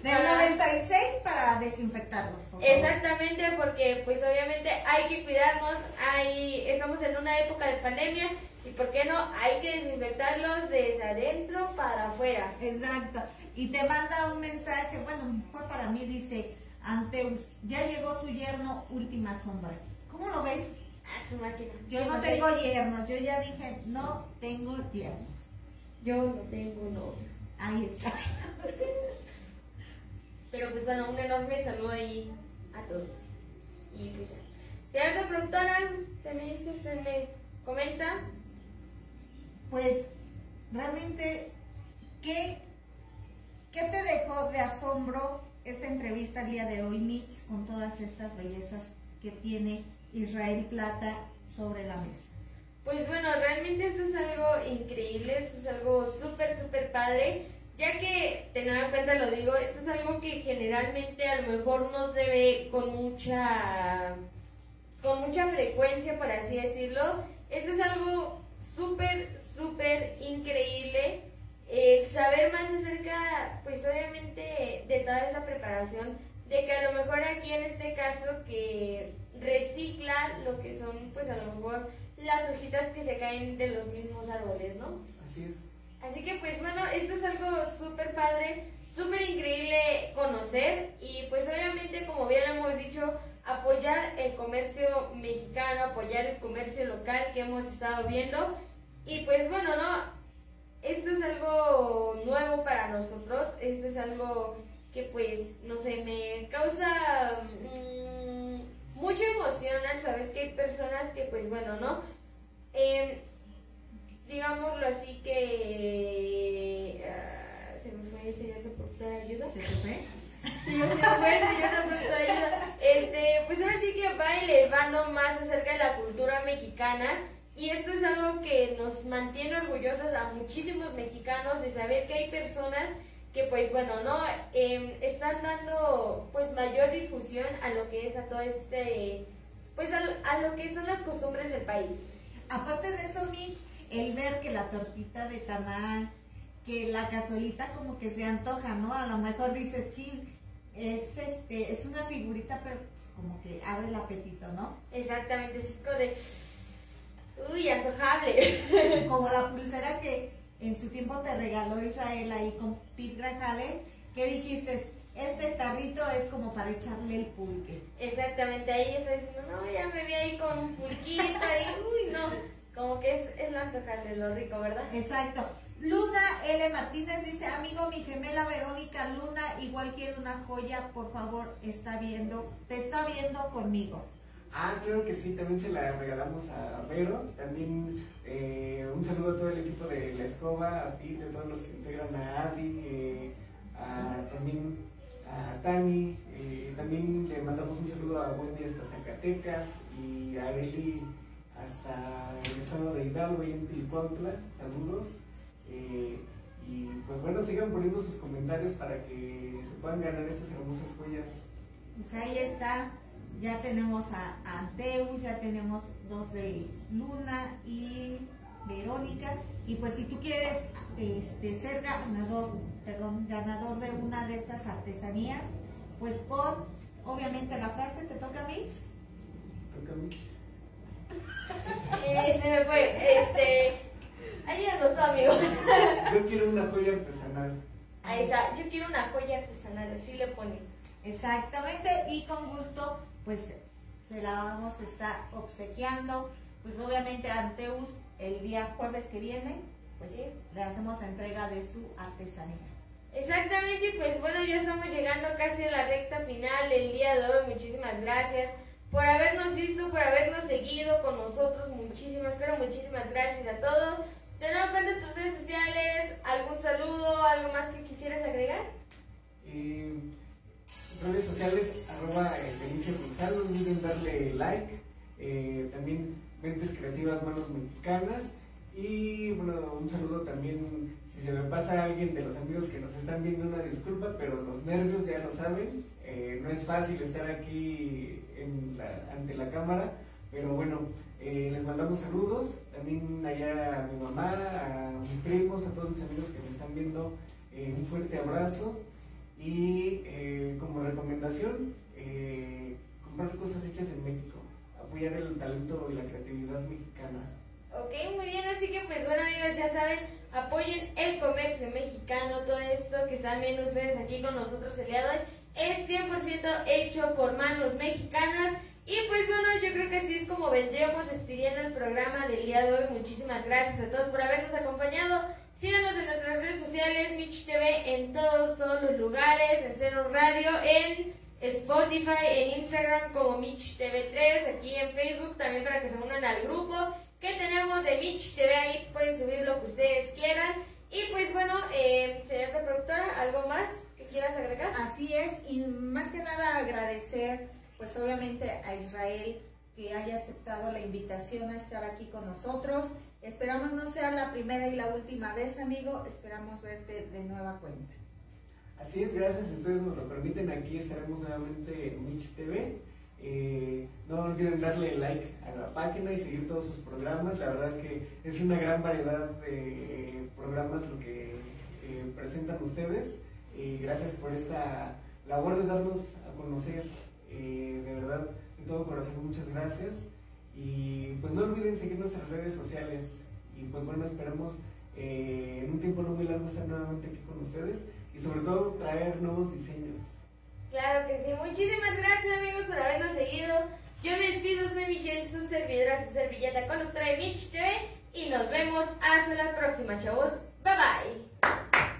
Del 96 para desinfectarlos. por favor. Exactamente, porque pues obviamente hay que cuidarnos, hay, estamos en una época de pandemia y por qué no, hay que desinfectarlos desde adentro para afuera. Exacto. Y te manda un mensaje, bueno, fue para mí, dice, Anteus, ya llegó su yerno última sombra. ¿Cómo lo ves? A su máquina. Yo no tengo yernos, yo ya dije, no tengo yernos. Yo no tengo novio. Ahí está. *laughs* Pero pues bueno, un enorme saludo ahí a todos. Y pues ya. Señorita productora, usted me dice, usted me comenta. Pues, realmente, ¿qué, ¿qué te dejó de asombro esta entrevista el día de hoy, Mitch, con todas estas bellezas que tiene Israel Plata sobre la mesa? Pues bueno, realmente esto es algo increíble, esto es algo súper, súper padre, ya que, teniendo en cuenta, lo digo, esto es algo que generalmente a lo mejor no se ve con mucha, con mucha frecuencia, por así decirlo. Esto es algo súper, súper increíble. El saber más acerca, pues obviamente, de toda esa preparación, de que a lo mejor aquí en este caso que recicla lo que son, pues a lo mejor las hojitas que se caen de los mismos árboles, ¿no? Así es. Así que pues bueno, esto es algo súper padre, súper increíble conocer y pues obviamente como bien hemos dicho, apoyar el comercio mexicano, apoyar el comercio local que hemos estado viendo y pues bueno, ¿no? Esto es algo nuevo para nosotros, esto es algo que pues, no sé, me causa mmm, mucha emoción al saber que hay personas que pues bueno, ¿no? Eh, digámoslo así que uh, se me fue el señor de ayuda. ¿Se fue? Sí, se me fue el señor de ayuda. Este, pues ahora sí que va elevando más acerca de la cultura mexicana. Y esto es algo que nos mantiene orgullosos a muchísimos mexicanos de saber que hay personas que pues bueno, ¿no? Eh, están dando pues mayor difusión a lo que es a todo este, pues a, a lo que son las costumbres del país. Aparte de eso, Mitch, el ver que la tortita de tamal, que la cazuelita como que se antoja, ¿no? A lo mejor dices, chin, es este, es una figurita, pero pues como que abre el apetito, ¿no? Exactamente, es como de, uy, antojable. *laughs* Como la pulsera que en su tiempo te regaló Israel ahí con Pete Grajales, que dijiste, este tarrito es como para echarle el pulque. Exactamente, ahí está diciendo, no, ya me vi ahí con un pulquito y, uy, no, como que es, es lo antojable, lo rico, ¿verdad? Exacto. Luna L. Martínez dice, amigo, mi gemela Verónica Luna, igual quiere una joya, por favor, está viendo, te está viendo conmigo. Ah, claro que sí, también se la regalamos a Vero. También eh, un saludo a todo el equipo de La Escoba, a ti, a todos los que integran a Adi, eh, a, también a Tani. Eh, también le mandamos un saludo a Wendy hasta Zacatecas y a Eli hasta el estado de Hidalgo y en Tilicuantla. Saludos. Y pues bueno, sigan poniendo sus comentarios para que se puedan ganar estas hermosas joyas. Pues ahí está, ya tenemos a a Anteus, ya tenemos dos de Luna y Verónica. Y pues si tú quieres este, ser ganador, perdón, ganador de una de estas artesanías, pues pon obviamente la frase, ¿te toca Mitch? Toca Mitch. *laughs* Eh, se me fue, este, ayúdanos, *laughs* amigo. Yo quiero una joya artesanal. Ahí está, yo quiero una joya artesanal, así le pone. Exactamente, y con gusto, pues se la vamos a estar obsequiando. Pues obviamente a Anteus el día jueves que viene, pues Sí. le hacemos entrega de su artesanía. Exactamente, y pues bueno, ya estamos llegando casi a la recta final del día de hoy. Muchísimas gracias por habernos visto, por habernos seguido con nosotros. Muchísimas, pero muchísimas gracias a todos. De nuevo, cuenta tus redes sociales, algún saludo, algo más que quisieras agregar. Eh, redes sociales, arroba eh, Benicio Gonzalo, no olviden darle like. Eh, también Mentes Creativas Manos Mexicanas. Y bueno, un saludo también, si se me pasa alguien de los amigos que nos están viendo, una disculpa, pero los nervios ya lo saben. Eh, no es fácil estar aquí en la- ante la cámara, pero bueno, eh, les mandamos saludos. También allá a mi mamá, a mis primos, a todos mis amigos que me están viendo, eh, un fuerte abrazo. Y eh, como recomendación, eh, comprar cosas hechas en México, apoyar el talento y la creatividad mexicana. Ok, muy bien, así que pues bueno amigos, ya saben, apoyen el comercio mexicano, todo esto que están viendo ustedes aquí con nosotros el día de hoy, es 100% hecho por manos mexicanas. Y pues bueno, yo creo que así es como vendríamos despidiendo el programa del día de hoy. Muchísimas gracias a todos por habernos acompañado. Síganos en nuestras redes sociales, Mitch TV, en todos, todos los lugares, en Cero Radio, en Spotify, en Instagram como Mitch TV3, aquí en Facebook también para que se unan al grupo que tenemos de Mitch TV, ahí pueden subir lo que ustedes quieran. Y pues bueno, eh, señora productora, ¿algo más que quieras agregar? Así es, y más que nada agradecer, pues obviamente a Israel que haya aceptado la invitación a estar aquí con nosotros. Esperamos no sea la primera y la última vez, amigo. Esperamos verte de nueva cuenta. Así es, gracias. Si ustedes nos lo permiten, aquí estaremos nuevamente en Mitch TV. Eh, no olviden darle like a la página y seguir todos sus programas. La verdad es que es una gran variedad de programas lo que eh, presentan ustedes. Gracias por esta labor de darnos a conocer. Eh, de verdad, de todo corazón, muchas gracias. Y pues no olviden seguir nuestras redes sociales. Y pues bueno, esperamos eh, en un tiempo no muy largo estar nuevamente aquí con ustedes y sobre todo traer nuevos diseños. Claro que sí. Muchísimas gracias amigos por habernos seguido. Yo me despido, soy Michelle, su servidora, su servilleta conductora de Mitch TV y nos vemos hasta la próxima, chavos. Bye bye.